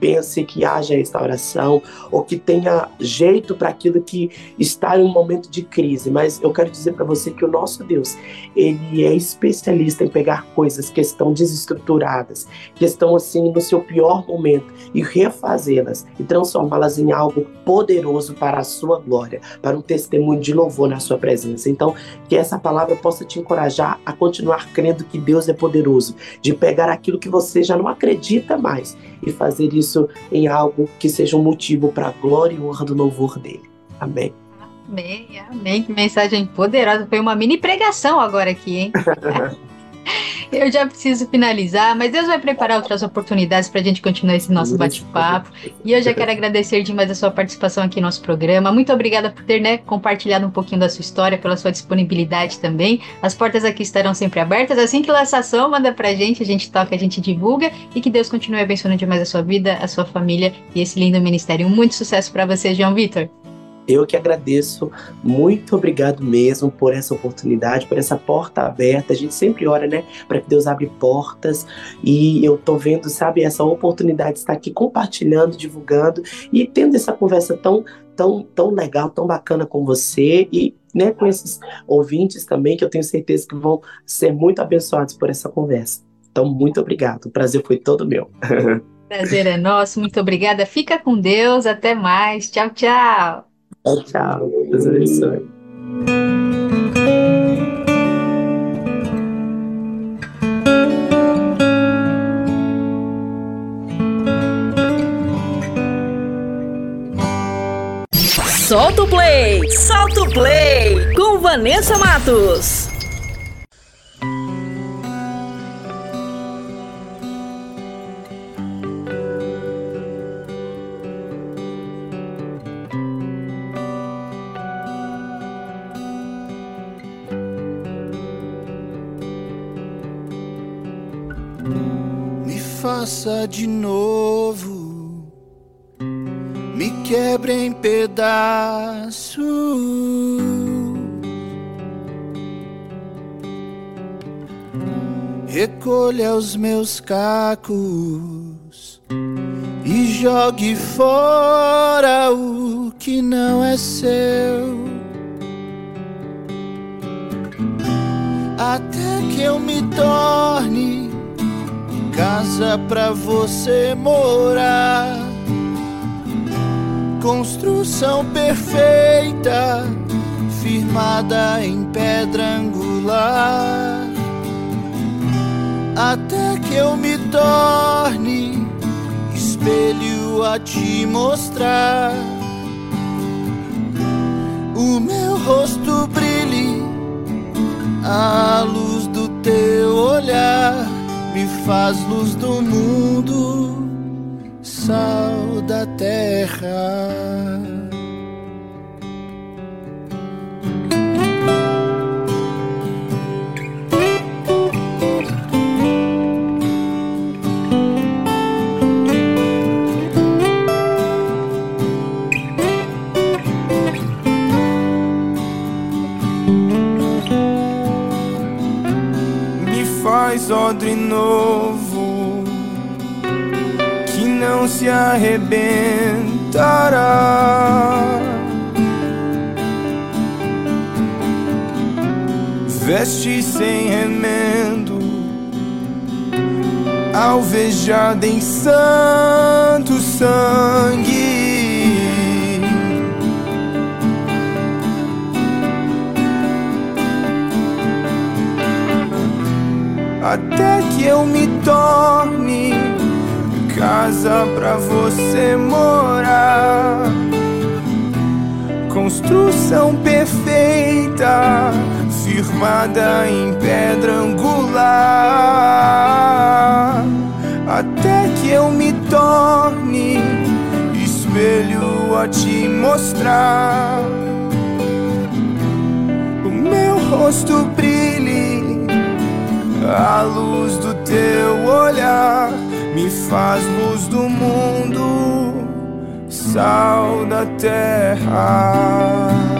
Speaker 27: pense que haja restauração ou que tenha jeito para aquilo que está em um momento de crise, mas eu quero dizer para você que o nosso Deus, ele é especialista em pegar coisas que estão desestruturadas, que estão assim no seu pior momento e refazê-las e transformá-las em algo poderoso para a sua glória, para um testemunho de louvor na sua presença. Então, que essa palavra possa te encorajar a continuar crendo que Deus é poderoso, de pegar aquilo que você já não acredita mais e fazer isso em algo que seja um motivo para a glória e honra do louvor dele. Amém.
Speaker 28: Amém, amém. Que mensagem poderosa. Foi uma mini pregação agora aqui, hein? Eu já preciso finalizar, mas Deus vai preparar outras oportunidades para a gente continuar esse nosso bate-papo. E eu já quero agradecer demais a sua participação aqui no nosso programa. Muito obrigada por ter né, compartilhado um pouquinho da sua história, pela sua disponibilidade também. As portas aqui estarão sempre abertas. Assim que lançar som, manda pra gente, a gente toca, a gente divulga. E que Deus continue abençoando demais a sua vida, a sua família e esse lindo ministério. Muito sucesso para você, João Vitor.
Speaker 27: Eu que agradeço, muito obrigado mesmo por essa oportunidade, por essa porta aberta. A gente sempre ora, né, para que Deus abra portas e eu tô vendo, sabe, essa oportunidade de estar aqui compartilhando, divulgando e tendo essa conversa tão tão tão legal, tão bacana com você e né, com esses ouvintes também que eu tenho certeza que vão ser muito abençoados por essa conversa. Então, muito obrigado. O prazer foi todo meu.
Speaker 28: Prazer é nosso, muito obrigada. Fica com Deus, até mais. Tchau, tchau.
Speaker 27: Tchau, tchau. Deus abençoe.
Speaker 9: Solta o play! Solta o play! Com Vanessa Matos.
Speaker 10: Faça de novo, me quebre em pedaços. Recolha os meus cacos e
Speaker 30: jogue fora o que não é seu. Até que eu me torne casa pra você morar. Construção perfeita, firmada em pedra angular. Até que eu me torne espelho a te mostrar. O meu rosto brilhe a luz do teu olhar me faz luz do mundo, sal da terra. Odre novo que não se arrebentará. Veste sem remendo, alvejada em santo sangue. Casa pra você morar. Construção perfeita, firmada em pedra angular. Até que eu me torne espelho a te mostrar. O meu rosto brilhe a luz do teu olhar me faz luz do mundo, sal da terra.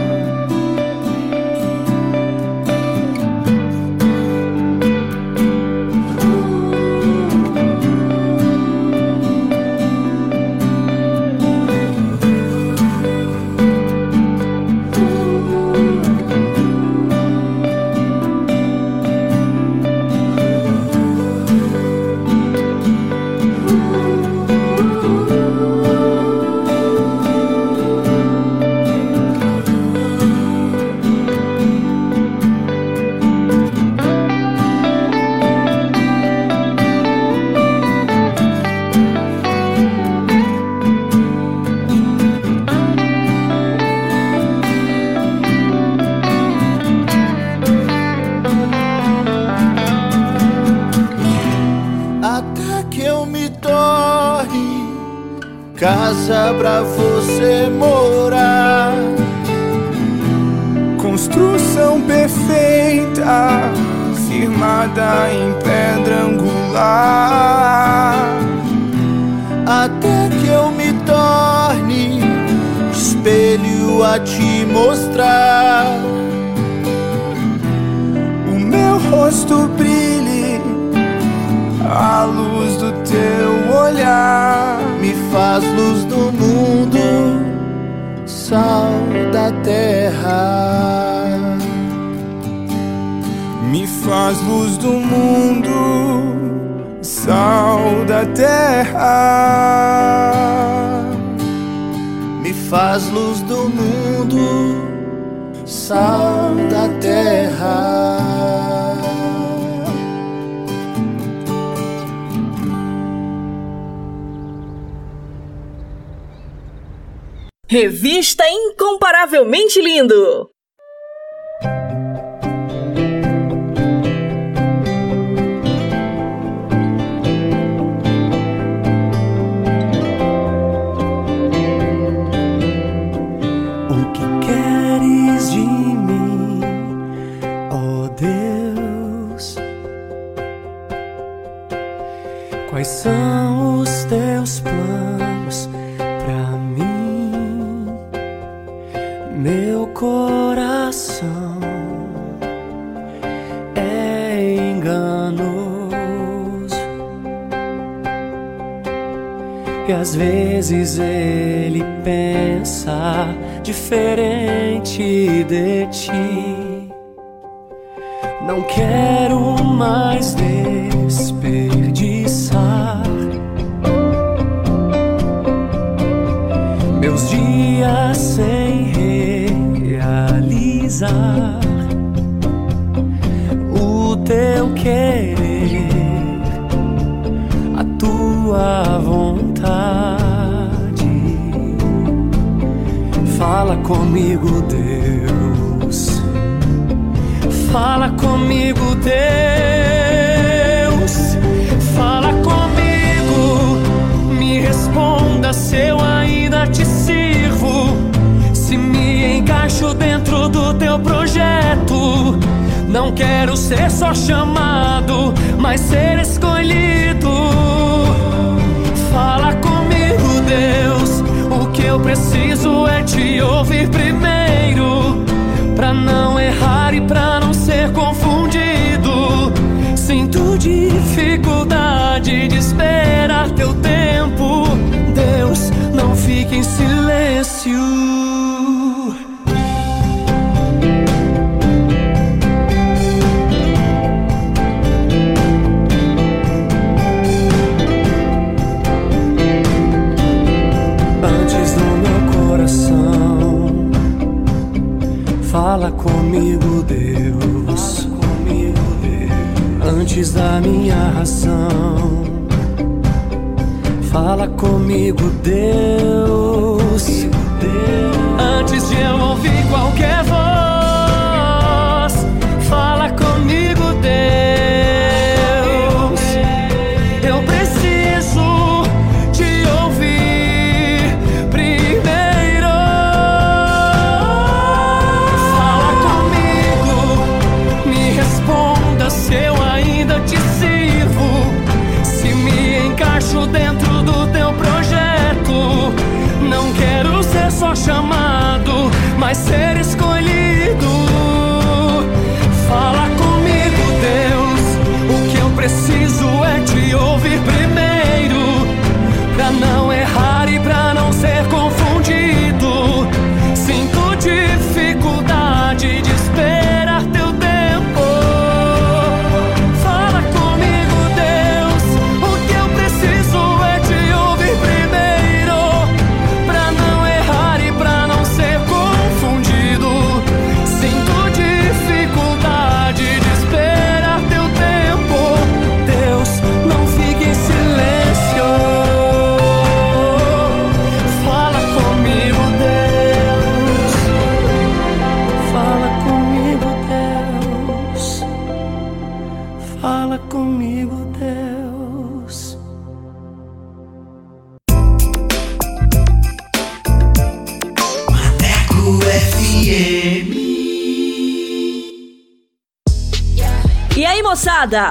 Speaker 30: Casa pra você morar. Construção perfeita, firmada em pedra angular. Até que eu me torne espelho a te mostrar. O meu rosto brilhe a luz do teu olhar me faz luz do mundo, sal da terra. Me faz luz do mundo, sal da terra. Me faz luz do mundo, sal da terra.
Speaker 9: Revista Incomparavelmente Lindo.
Speaker 31: Quais são às vezes ele pensa diferente de ti. Não quero mais desperdiçar comigo, Deus. Fala comigo, Deus. Fala comigo. Me responda se eu ainda te sirvo. Se me encaixo dentro do teu projeto. Não quero ser só chamado, mas ser escolhido. Eu preciso é te ouvir primeiro. Pra não errar e pra não ser confundido. Sinto dificuldade de esperar teu tempo. Deus, não fique em silêncio. Da minha razão, fala comigo, Deus. Antes de eu ouvir qualquer voz,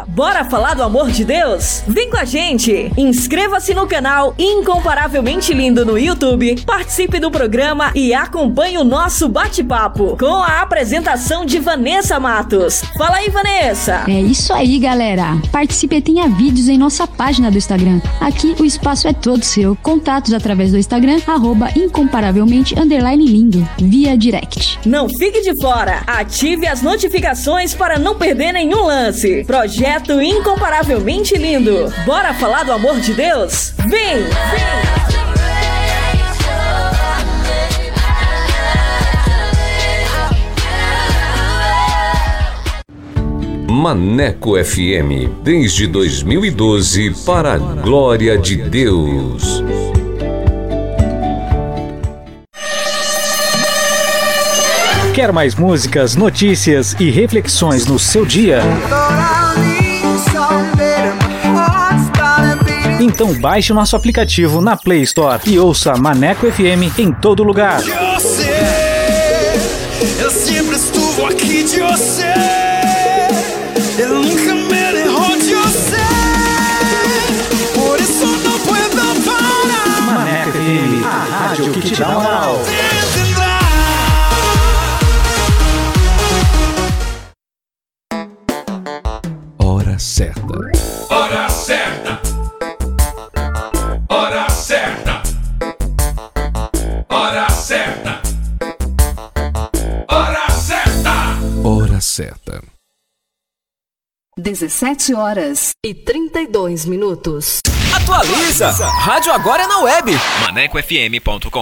Speaker 9: bora falar do amor de Deus? Vem com a gente! Inscreva-se no canal Incomparavelmente Lindo no YouTube, participe do programa e acompanhe o nosso bate-papo com a apresentação de Vanessa Matos. Fala aí, Vanessa!
Speaker 8: É isso aí, galera. Participe tenha vídeos em nossa página do Instagram. Aqui o espaço é todo seu. Contatos através do Instagram, arroba incomparavelmente lindo, via direct.
Speaker 9: Não fique de fora! Ative as notificações para não perder nenhum lance. Projeto Incomparavelmente Lindo. Bora falar do amor de Deus? Vem!
Speaker 1: Maneco FM, desde 2012, para a glória de Deus.
Speaker 6: Quer mais músicas, notícias e reflexões no seu dia? Então baixe nosso aplicativo na Play Store e ouça Maneco FM em todo lugar.
Speaker 25: te dá
Speaker 6: uma moral. Hora certa. Hora certa. Hora certa.
Speaker 1: Hora certa.
Speaker 32: Hora certa. Hora certa.
Speaker 33: 17 horas e 32 minutos.
Speaker 32: Atualiza! Rádio agora é na web.
Speaker 34: ManecoFM.com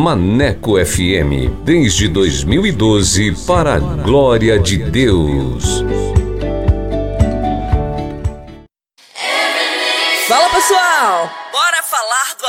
Speaker 1: Maneco FM, desde 2012, para a glória de Deus.
Speaker 9: Fala pessoal!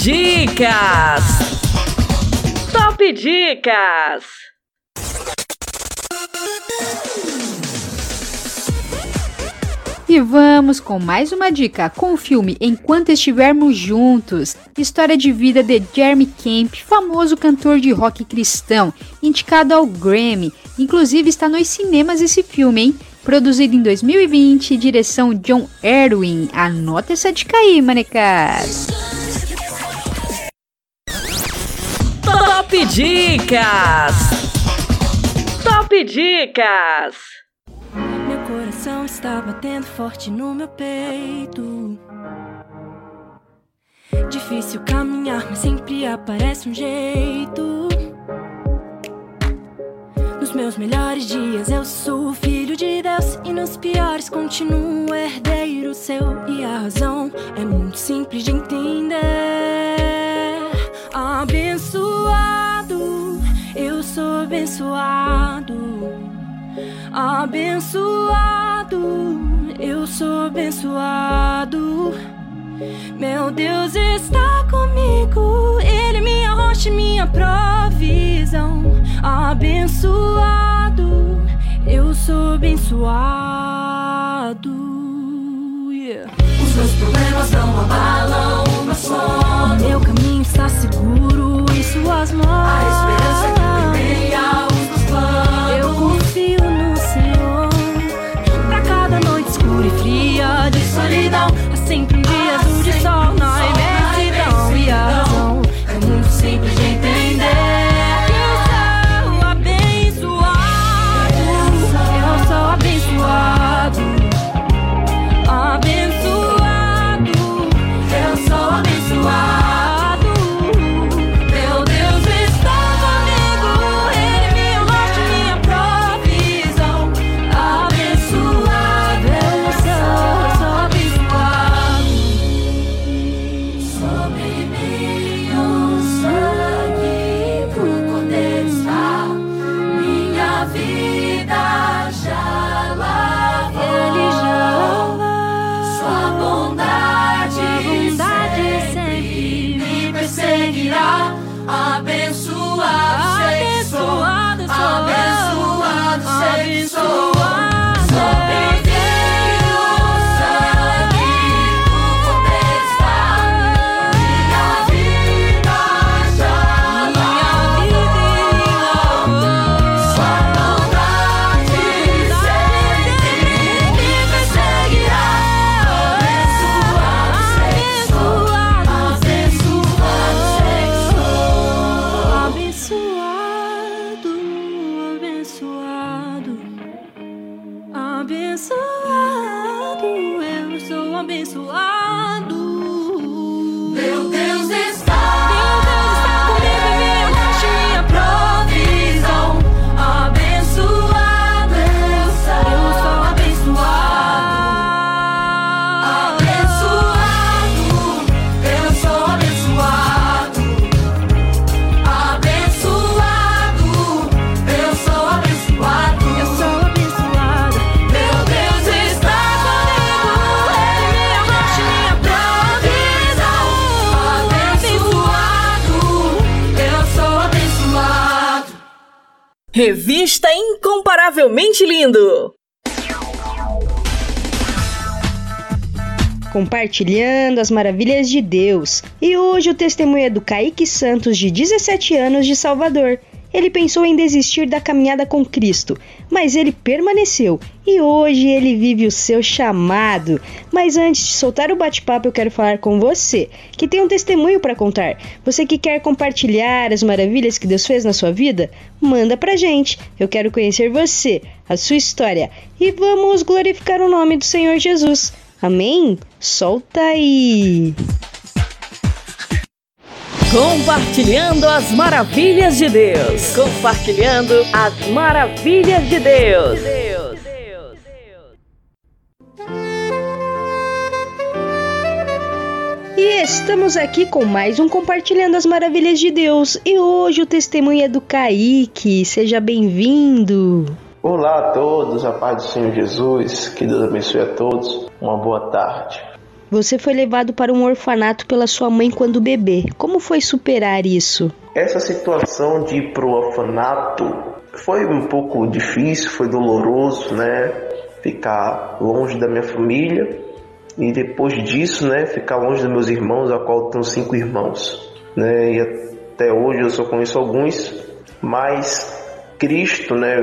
Speaker 9: Dicas! Top Dicas!
Speaker 8: E vamos com mais uma dica com o filme Enquanto Estivermos Juntos, história de vida de Jeremy Camp, famoso cantor de rock cristão, indicado ao Grammy. Inclusive está nos cinemas esse filme, hein? Produzido em 2020, direção John Erwin. Anota essa dica aí, manecas.
Speaker 9: Top Dicas! Top Dicas!
Speaker 35: Meu coração está batendo forte no meu peito. Difícil caminhar, mas sempre aparece um jeito. Nos meus melhores dias eu sou filho de Deus e nos piores continuo herdeiro seu. E a razão é muito simples de entender. Abençoado. Abençoado, eu sou abençoado. Meu Deus está comigo, Ele é minha rocha minha provisão. Abençoado, eu sou abençoado. Yeah. Os meus problemas não abalam o meu sono. Meu caminho está seguro em Suas mãos. A esperança
Speaker 9: Revista Incomparavelmente Lindo.
Speaker 36: Compartilhando as maravilhas de Deus. E hoje o testemunho é do Kaique Santos, de 17 anos, de Salvador. Ele pensou em desistir da caminhada com Cristo, mas ele permaneceu e hoje ele vive o seu chamado. Mas antes de soltar o bate-papo, eu quero falar com você, que tem um testemunho para contar. Você que quer compartilhar as maravilhas que Deus fez na sua vida, manda pra gente. Eu quero conhecer você, a sua história e vamos glorificar o nome do Senhor Jesus. Amém? Solta aí!
Speaker 9: Compartilhando as maravilhas de Deus. Compartilhando as maravilhas de Deus.
Speaker 36: E estamos aqui com mais um Compartilhando as Maravilhas de Deus. E hoje o testemunho é do Kaique. Seja bem-vindo.
Speaker 37: Olá a todos, a paz do Senhor Jesus, que Deus abençoe a todos. Uma boa tarde.
Speaker 36: Você foi levado para um orfanato pela sua mãe quando bebê. Como foi superar isso?
Speaker 37: Essa situação de ir pro orfanato foi um pouco difícil, foi doloroso, né? Ficar longe da minha família e depois disso, né, ficar longe dos meus irmãos, a qual tenho cinco irmãos, né? E até hoje eu só conheço alguns, mas Cristo, né,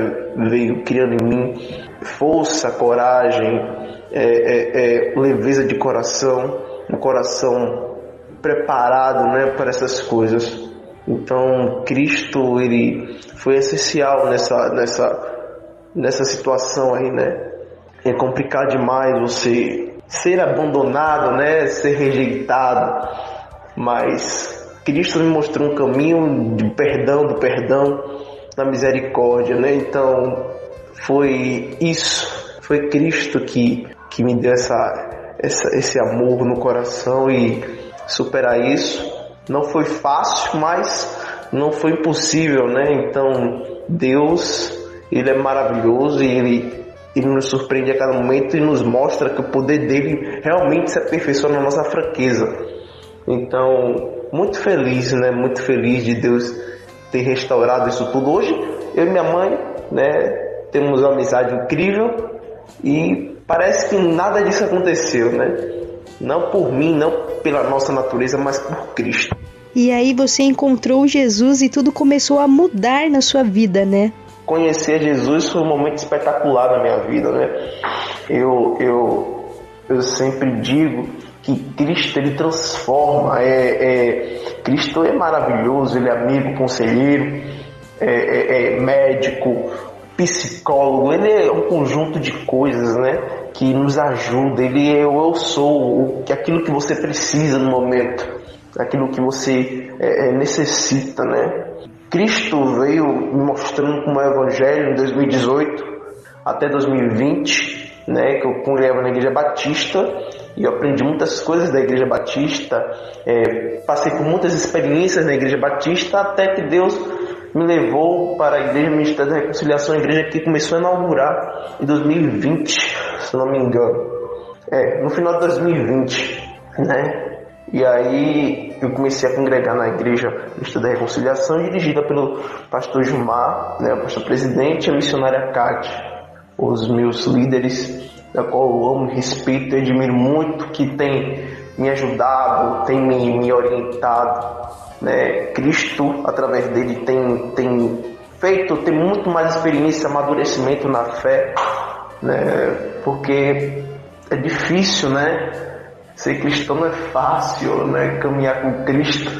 Speaker 37: veio criando em mim força, coragem, é, é, é, leveza de coração, um coração preparado, né, para essas coisas. Então, Cristo, ele foi essencial nessa, nessa, nessa situação aí, né? É complicado demais você ser abandonado, né, ser rejeitado, mas Cristo me mostrou um caminho de perdão, do perdão, da misericórdia, né? Então, foi isso, foi Cristo que, que me deu essa, essa, esse amor no coração e superar isso não foi fácil, mas não foi impossível, né? Então, Deus, Ele é maravilhoso e Ele, Ele nos surpreende a cada momento e nos mostra que o poder dele realmente se aperfeiçoa na nossa fraqueza. Então, muito feliz, né? Muito feliz de Deus ter restaurado isso tudo. Hoje, eu e minha mãe, né? Temos uma amizade incrível e parece que nada disso aconteceu, né? Não por mim, não pela nossa natureza, mas por Cristo.
Speaker 36: E aí você encontrou Jesus e tudo começou a mudar na sua vida, né?
Speaker 37: Conhecer Jesus foi um momento espetacular na minha vida, né? Eu, eu, eu sempre digo que Cristo ele transforma, é, é, Cristo é maravilhoso, ele é amigo, conselheiro, é, é, é médico, psicólogo, ele é um conjunto de coisas, né? Que nos ajuda, ele é o eu sou, o, aquilo que você precisa no momento, aquilo que você é, é, necessita, né? Cristo veio mostrando como é o Evangelho em 2018 até 2020, né? Que eu congregava na Igreja Batista e eu aprendi muitas coisas da Igreja Batista, é, passei por muitas experiências na Igreja Batista até que Deus me levou para a Igreja Ministério da Reconciliação, a igreja que começou a inaugurar em 2020, se não me engano. É, no final de 2020, né? E aí eu comecei a congregar na Igreja Ministério da Reconciliação, dirigida pelo pastor Gilmar, né, o pastor presidente e a missionária Cátia, os meus líderes, da qual eu amo, respeito e admiro muito, que tem me ajudado, tem me, me orientado, né? Cristo, através dele, tem, tem feito, tem muito mais experiência, amadurecimento na fé, né? Porque é difícil, né? Ser cristão não é fácil, né? Caminhar com Cristo.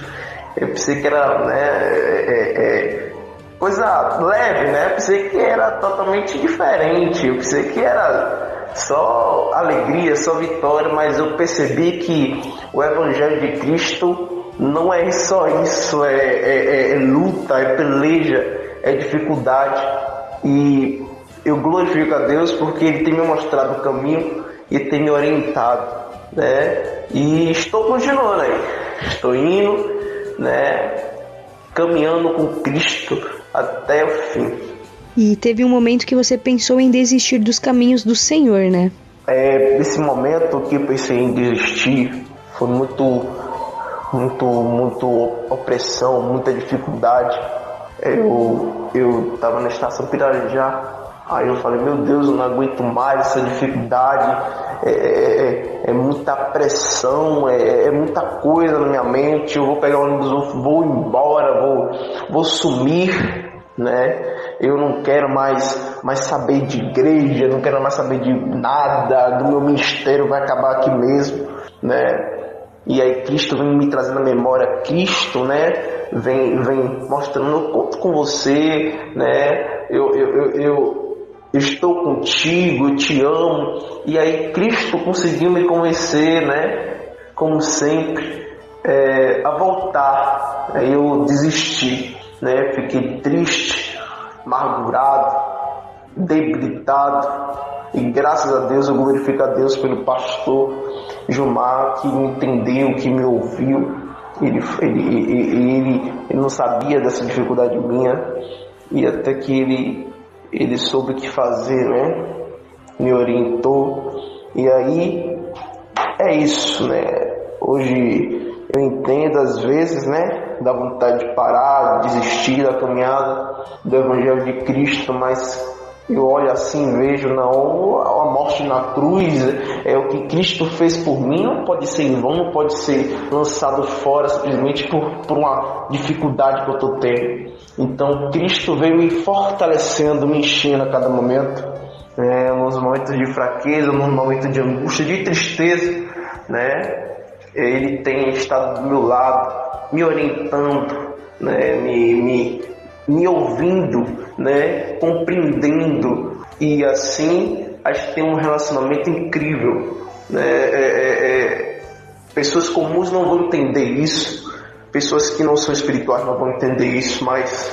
Speaker 37: Eu pensei que era, né? É, é, coisa leve, né? Eu pensei que era totalmente diferente. Eu pensei que era só alegria, só vitória, mas eu percebi que o Evangelho de Cristo não é só isso, é, é, é luta, é peleja, é dificuldade. E eu glorifico a Deus porque Ele tem me mostrado o caminho e tem me orientado, né? E estou continuando aí, estou indo, né? Caminhando com Cristo até o fim.
Speaker 36: E teve um momento que você pensou em desistir dos caminhos do Senhor, né?
Speaker 37: É, esse momento que eu pensei em desistir foi muito, muito, muito opressão, muita dificuldade. eu, eu tava na estação Pirajá, aí eu falei, meu Deus, eu não aguento mais essa dificuldade, é, é, é, é muita pressão, é, é, muita coisa na minha mente, eu vou pegar o ônibus, vou embora, vou, vou sumir, né? Eu não quero mais, mais saber de igreja, não quero mais saber de nada, do meu ministério vai acabar aqui mesmo, né? E aí Cristo vem me trazendo a memória, Cristo, né? Vem, vem mostrando, eu conto com você, né? Eu, eu, eu, eu, eu estou contigo, eu te amo. E aí Cristo conseguiu me convencer, né? Como sempre, é, a voltar. Aí eu desisti, né? Fiquei triste, amargurado, debilitado. E graças a Deus eu glorifico a Deus pelo pastor Gilmar que me entendeu, que me ouviu. Ele, ele, ele, ele, não sabia dessa dificuldade minha e até que ele, ele soube o que fazer, né? Me orientou. E aí é isso, né? Hoje eu entendo às vezes, né? Da vontade de parar, desistir da caminhada do Evangelho de Cristo, mas eu olho assim, vejo não a morte na cruz, é o que Cristo fez por mim, não pode ser em vão, não pode ser lançado fora simplesmente por, por uma dificuldade que eu estou tendo. Então Cristo veio me fortalecendo, me enchendo a cada momento, né, nos momentos de fraqueza, nos momentos de angústia, de tristeza, né? Ele tem estado do meu lado, me orientando, né, me, me, me ouvindo, né, compreendendo e assim a gente tem um relacionamento incrível. Né? É, é, é, pessoas comuns não vão entender isso, pessoas que não são espirituais não vão entender isso, mas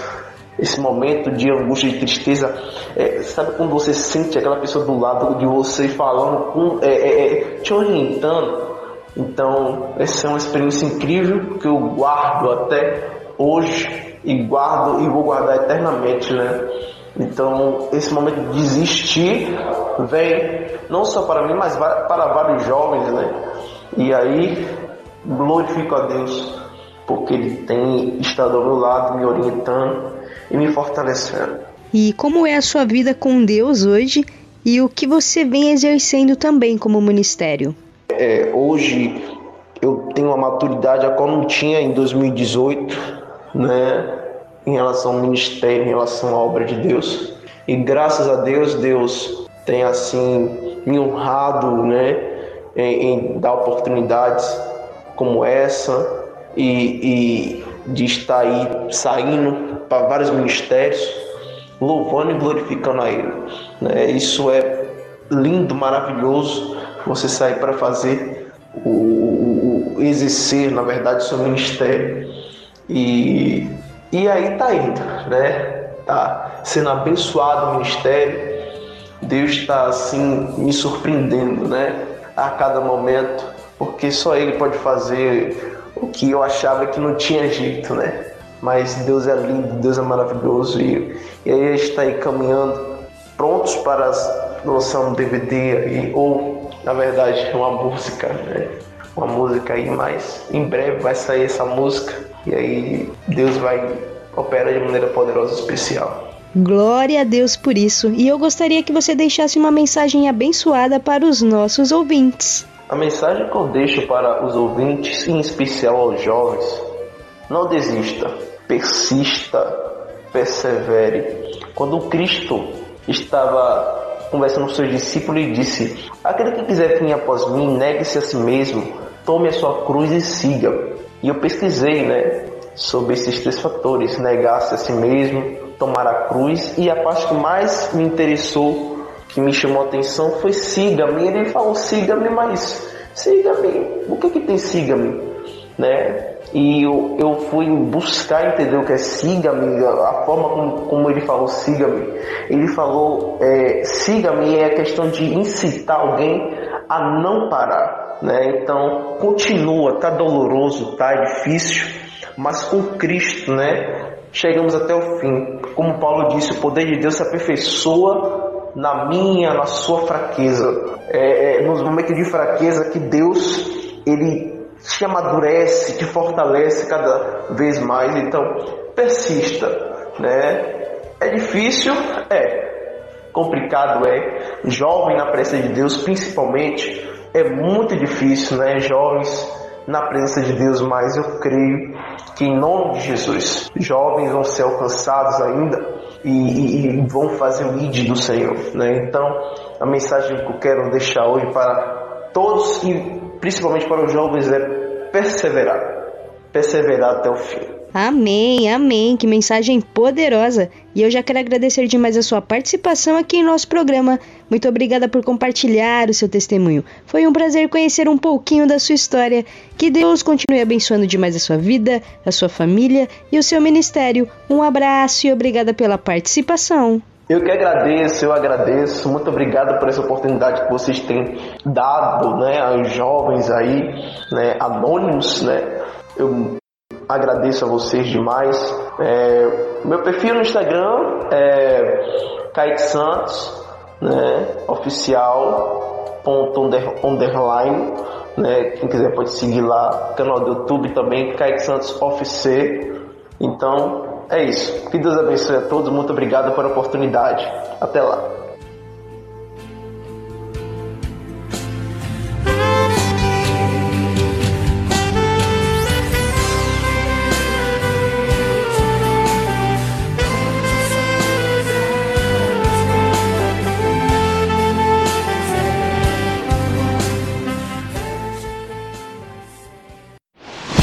Speaker 37: esse momento de angústia e tristeza, é, sabe quando você sente aquela pessoa do lado de você falando, com, é, é, te orientando? Então, essa é uma experiência incrível que eu guardo até hoje e guardo e vou guardar eternamente, né? Então, esse momento de desistir vem não só para mim, mas para vários jovens, né? E aí, glorifico a Deus, porque Ele tem estado ao meu lado, me orientando e me fortalecendo.
Speaker 36: E como é a sua vida com Deus hoje e o que você vem exercendo também como ministério?
Speaker 37: É, hoje eu tenho uma maturidade a qual não tinha em 2018, né? Em relação ao ministério, em relação à obra de Deus. E graças a Deus, Deus tem assim me honrado, né? Em, em dar oportunidades como essa e, e de estar aí saindo para vários ministérios, louvando e glorificando a Ele. Né? Isso é lindo, maravilhoso. Você sair para fazer o, o, o, exercer, na verdade, seu ministério. E, e aí tá indo, né? Tá sendo abençoado o ministério. Deus está assim me surpreendendo, né? A cada momento, porque só Ele pode fazer o que eu achava que não tinha jeito, né? Mas Deus é lindo, Deus é maravilhoso e, e aí a gente está aí caminhando, prontos para lançar um DVD aí, ou na verdade uma música, né? Uma música aí, mas em breve vai sair essa música e aí Deus vai operar de maneira poderosa e especial.
Speaker 36: Glória a Deus por isso. E eu gostaria que você deixasse uma mensagem abençoada para os nossos ouvintes.
Speaker 37: A mensagem que eu deixo para os ouvintes, em especial aos jovens, não desista, persista, persevere. Quando Cristo estava conversando com seus discípulos e disse: Aquele que quiser vir após mim, negue-se a si mesmo, tome a sua cruz e siga. E eu pesquisei, né, sobre esses três fatores: negar-se a si mesmo, tomar a cruz e a parte que mais me interessou que me chamou a atenção foi siga-me. Ele falou siga-me, mas siga-me. O que que tem siga-me? Né? E eu, eu fui buscar entender o que é siga-me, a forma como, como ele falou siga-me. Ele falou é, siga-me é a questão de incitar alguém a não parar. Né? Então continua, tá doloroso, tá difícil, mas com Cristo, né? Chegamos até o fim. Como Paulo disse, o poder de Deus se aperfeiçoa na minha, na sua fraqueza. É, é, nos momentos de fraqueza que Deus ele te amadurece, te fortalece cada vez mais. Então, persista, né? É difícil, é. Complicado é. Jovem na presença de Deus, principalmente, é muito difícil, né? Jovens na presença de Deus, mas eu creio que em nome de Jesus, jovens vão ser alcançados ainda e, e, e vão fazer o id do Senhor, né? Então, a mensagem que eu quero deixar hoje para todos e principalmente para os jovens é perseverar, perseverar até o fim.
Speaker 36: Amém, amém. Que mensagem poderosa. E eu já quero agradecer demais a sua participação aqui em nosso programa. Muito obrigada por compartilhar o seu testemunho. Foi um prazer conhecer um pouquinho da sua história. Que Deus continue abençoando demais a sua vida, a sua família e o seu ministério. Um abraço e obrigada pela participação.
Speaker 37: Eu que agradeço, eu agradeço. Muito obrigado por essa oportunidade que vocês têm dado, né, aos jovens aí, né, anônimos, né. Eu agradeço a vocês demais. É, meu perfil no Instagram é Kaique Santos, né, oficial, ponto under, underline, né, quem quiser pode seguir lá, canal do YouTube também, Kaique Santos Office. Então, é isso. Que Deus abençoe a todos, muito obrigado pela oportunidade. Até lá.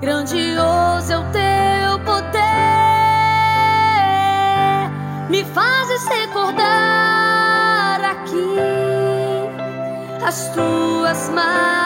Speaker 38: Grandioso é o teu poder. Me fazes recordar aqui as tuas maravilhas,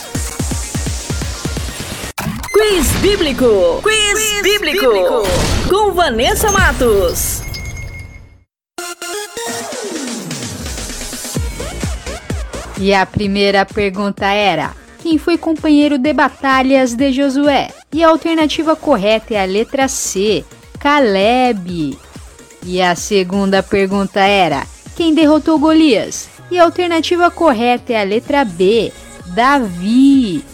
Speaker 9: Quiz Bíblico. Quiz, Quiz bíblico. bíblico. Com Vanessa Matos.
Speaker 8: E a primeira pergunta era: quem foi companheiro de batalhas de Josué? E a alternativa correta é a letra C, Caleb. E a segunda pergunta era: quem derrotou Golias? E a alternativa correta é a letra B, Davi.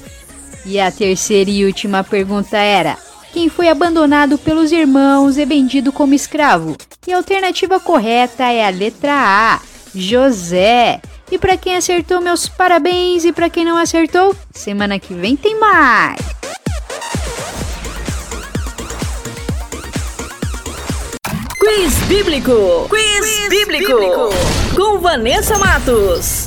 Speaker 8: E a terceira e última pergunta era: quem foi abandonado pelos irmãos e vendido como escravo? E a alternativa correta é a letra A, José. E para quem acertou, meus parabéns. E para quem não acertou, semana que vem tem mais.
Speaker 9: Quiz Bíblico. Quiz, Quiz bíblico. bíblico. Com Vanessa Matos.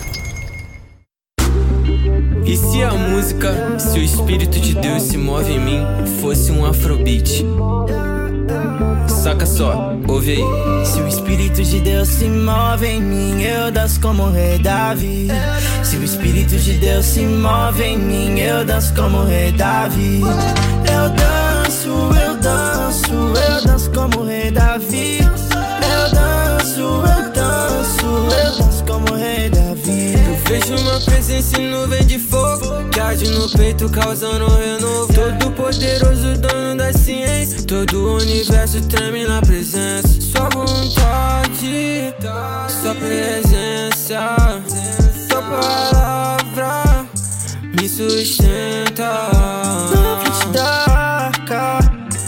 Speaker 26: E se a música, se o Espírito de Deus se move em mim, fosse um afrobeat? Saca só, ouve aí.
Speaker 39: Se o Espírito de Deus se move em mim, eu danço como o rei Davi. Se o Espírito de Deus se move em mim, eu danço como o rei Davi. Eu danço, eu danço, eu danço como o rei Davi. Eu danço, eu danço, eu danço como o rei Davi.
Speaker 26: Vejo uma presença em nuvem de fogo que arde no peito, causando um renovo. Todo poderoso, dono da ciência. Todo o universo treme na presença. Sua vontade, sua presença, sua palavra me sustenta.
Speaker 39: Na frente da arca,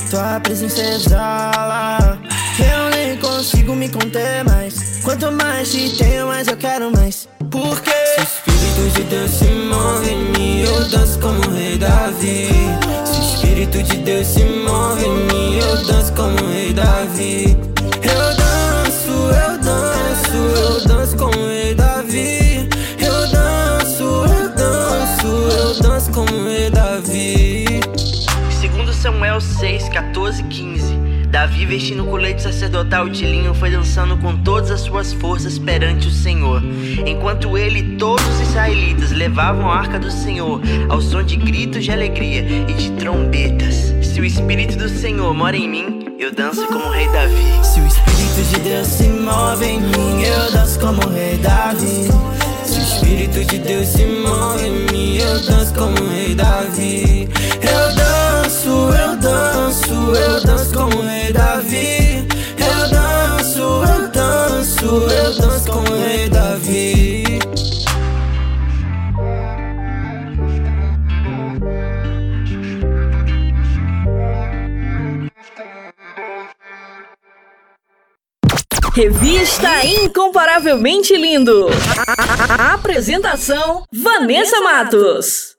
Speaker 39: tua presença exala. Eu nem consigo me conter mais. Quanto mais te tenho, mais eu quero mais. Porque
Speaker 26: se o Espírito de Deus se move em mim, eu danço como o rei Davi. Se o Espírito de Deus se move em mim, eu danço como o rei Davi. Eu danço, eu danço, eu danço como o rei Davi. Eu danço, eu danço, eu danço como o rei Davi.
Speaker 40: Segundo Samuel 6, 14, 15. Davi, vestindo o colete sacerdotal de linho, foi dançando com todas as suas forças perante o Senhor. Enquanto ele e todos os israelitas levavam a arca do Senhor ao som de gritos de alegria e de trombetas. Se o Espírito do Senhor mora em mim, eu danço como o rei Davi.
Speaker 39: Se o Espírito de Deus se move em mim, eu danço como o rei Davi.
Speaker 26: Se o Espírito de Deus se move em mim, eu danço como o rei Davi. Eu danço, eu danço, eu danço como o rei Davi. Eu danço, eu danço, eu danço como o rei Davi.
Speaker 9: Revista Incomparavelmente Lindo. A apresentação: Vanessa Matos.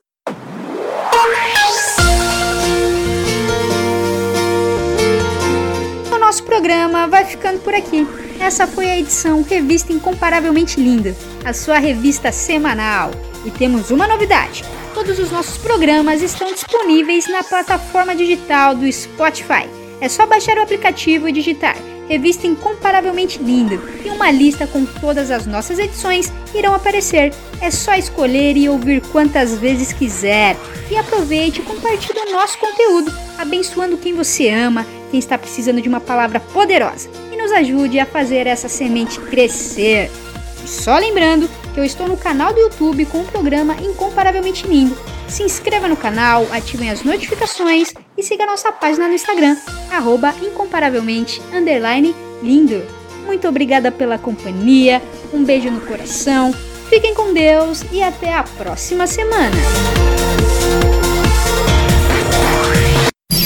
Speaker 8: Programa vai ficando por aqui. Essa foi a edição Revista Incomparavelmente Linda, a sua revista semanal. E temos uma novidade: todos os nossos programas estão disponíveis na plataforma digital do Spotify. É só baixar o aplicativo e digitar Revista Incomparavelmente Linda e uma lista com todas as nossas edições irão aparecer. É só escolher e ouvir quantas vezes quiser. E aproveite e compartilhe o nosso conteúdo, abençoando quem você ama, quem está precisando de uma palavra poderosa. E nos ajude a fazer essa semente crescer. E só lembrando que eu estou no canal do YouTube com o programa Incomparavelmente Lindo. Se inscreva no canal, ativem as notificações e siga nossa página no Instagram, arroba incomparavelmente lindo. Muito obrigada pela companhia, um beijo no coração, fiquem com Deus e até a próxima semana.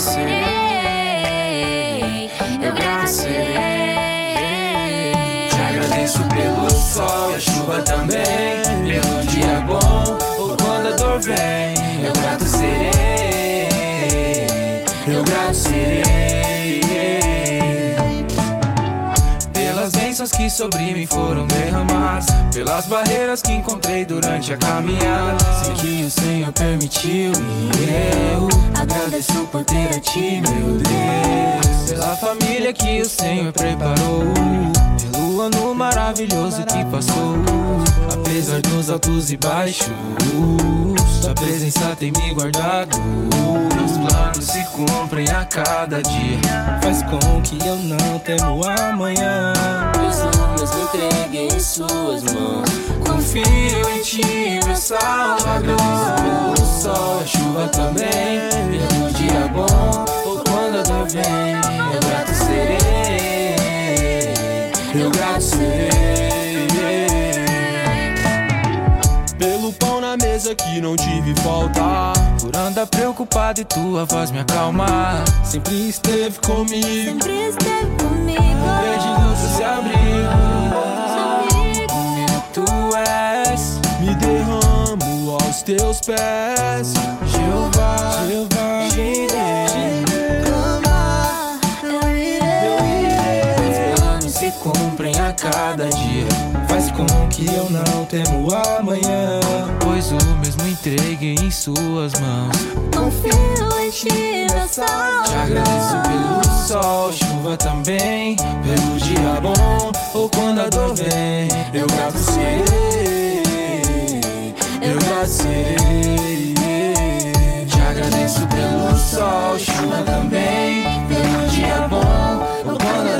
Speaker 41: Vem, que sobre mim foram derramadas Pelas barreiras que encontrei durante a caminhada. Sei que o Senhor permitiu e eu Agradeço por ter a ti, meu Deus. Pela família que o Senhor preparou Pelo ano maravilhoso que passou Apesar dos altos e baixos Sua presença tem me guardado. Meus planos se cumprem a cada dia Faz com que eu não temo amanhã Jesus, me entregue em suas mãos. Confio em ti, meu Salvador. Pelo sol, a chuva também Pelo dia bom, ou quando a dor vem
Speaker 42: pão na mesa que não tive falta.
Speaker 41: Por andar preocupado e tua voz me acalma.
Speaker 42: Sempre esteve comigo.
Speaker 35: Sempre esteve comigo.
Speaker 41: Perdido tu se abriu. Comigo tu és
Speaker 42: Me derramo aos teus pés.
Speaker 41: Jeová,
Speaker 42: Jeová,
Speaker 41: Meus cada dia. Faz com que eu não temo amanhã. Pois o mesmo entregue em suas mãos.
Speaker 35: Confio em ti, meu Salvador.
Speaker 41: Te agradeço pelo sol, chuva também Pelo dia bom, ou quando a dor vem. Eu grato serei Eu grato serei Te agradeço pelo sol, chuva também Pelo dia bom, ou quando a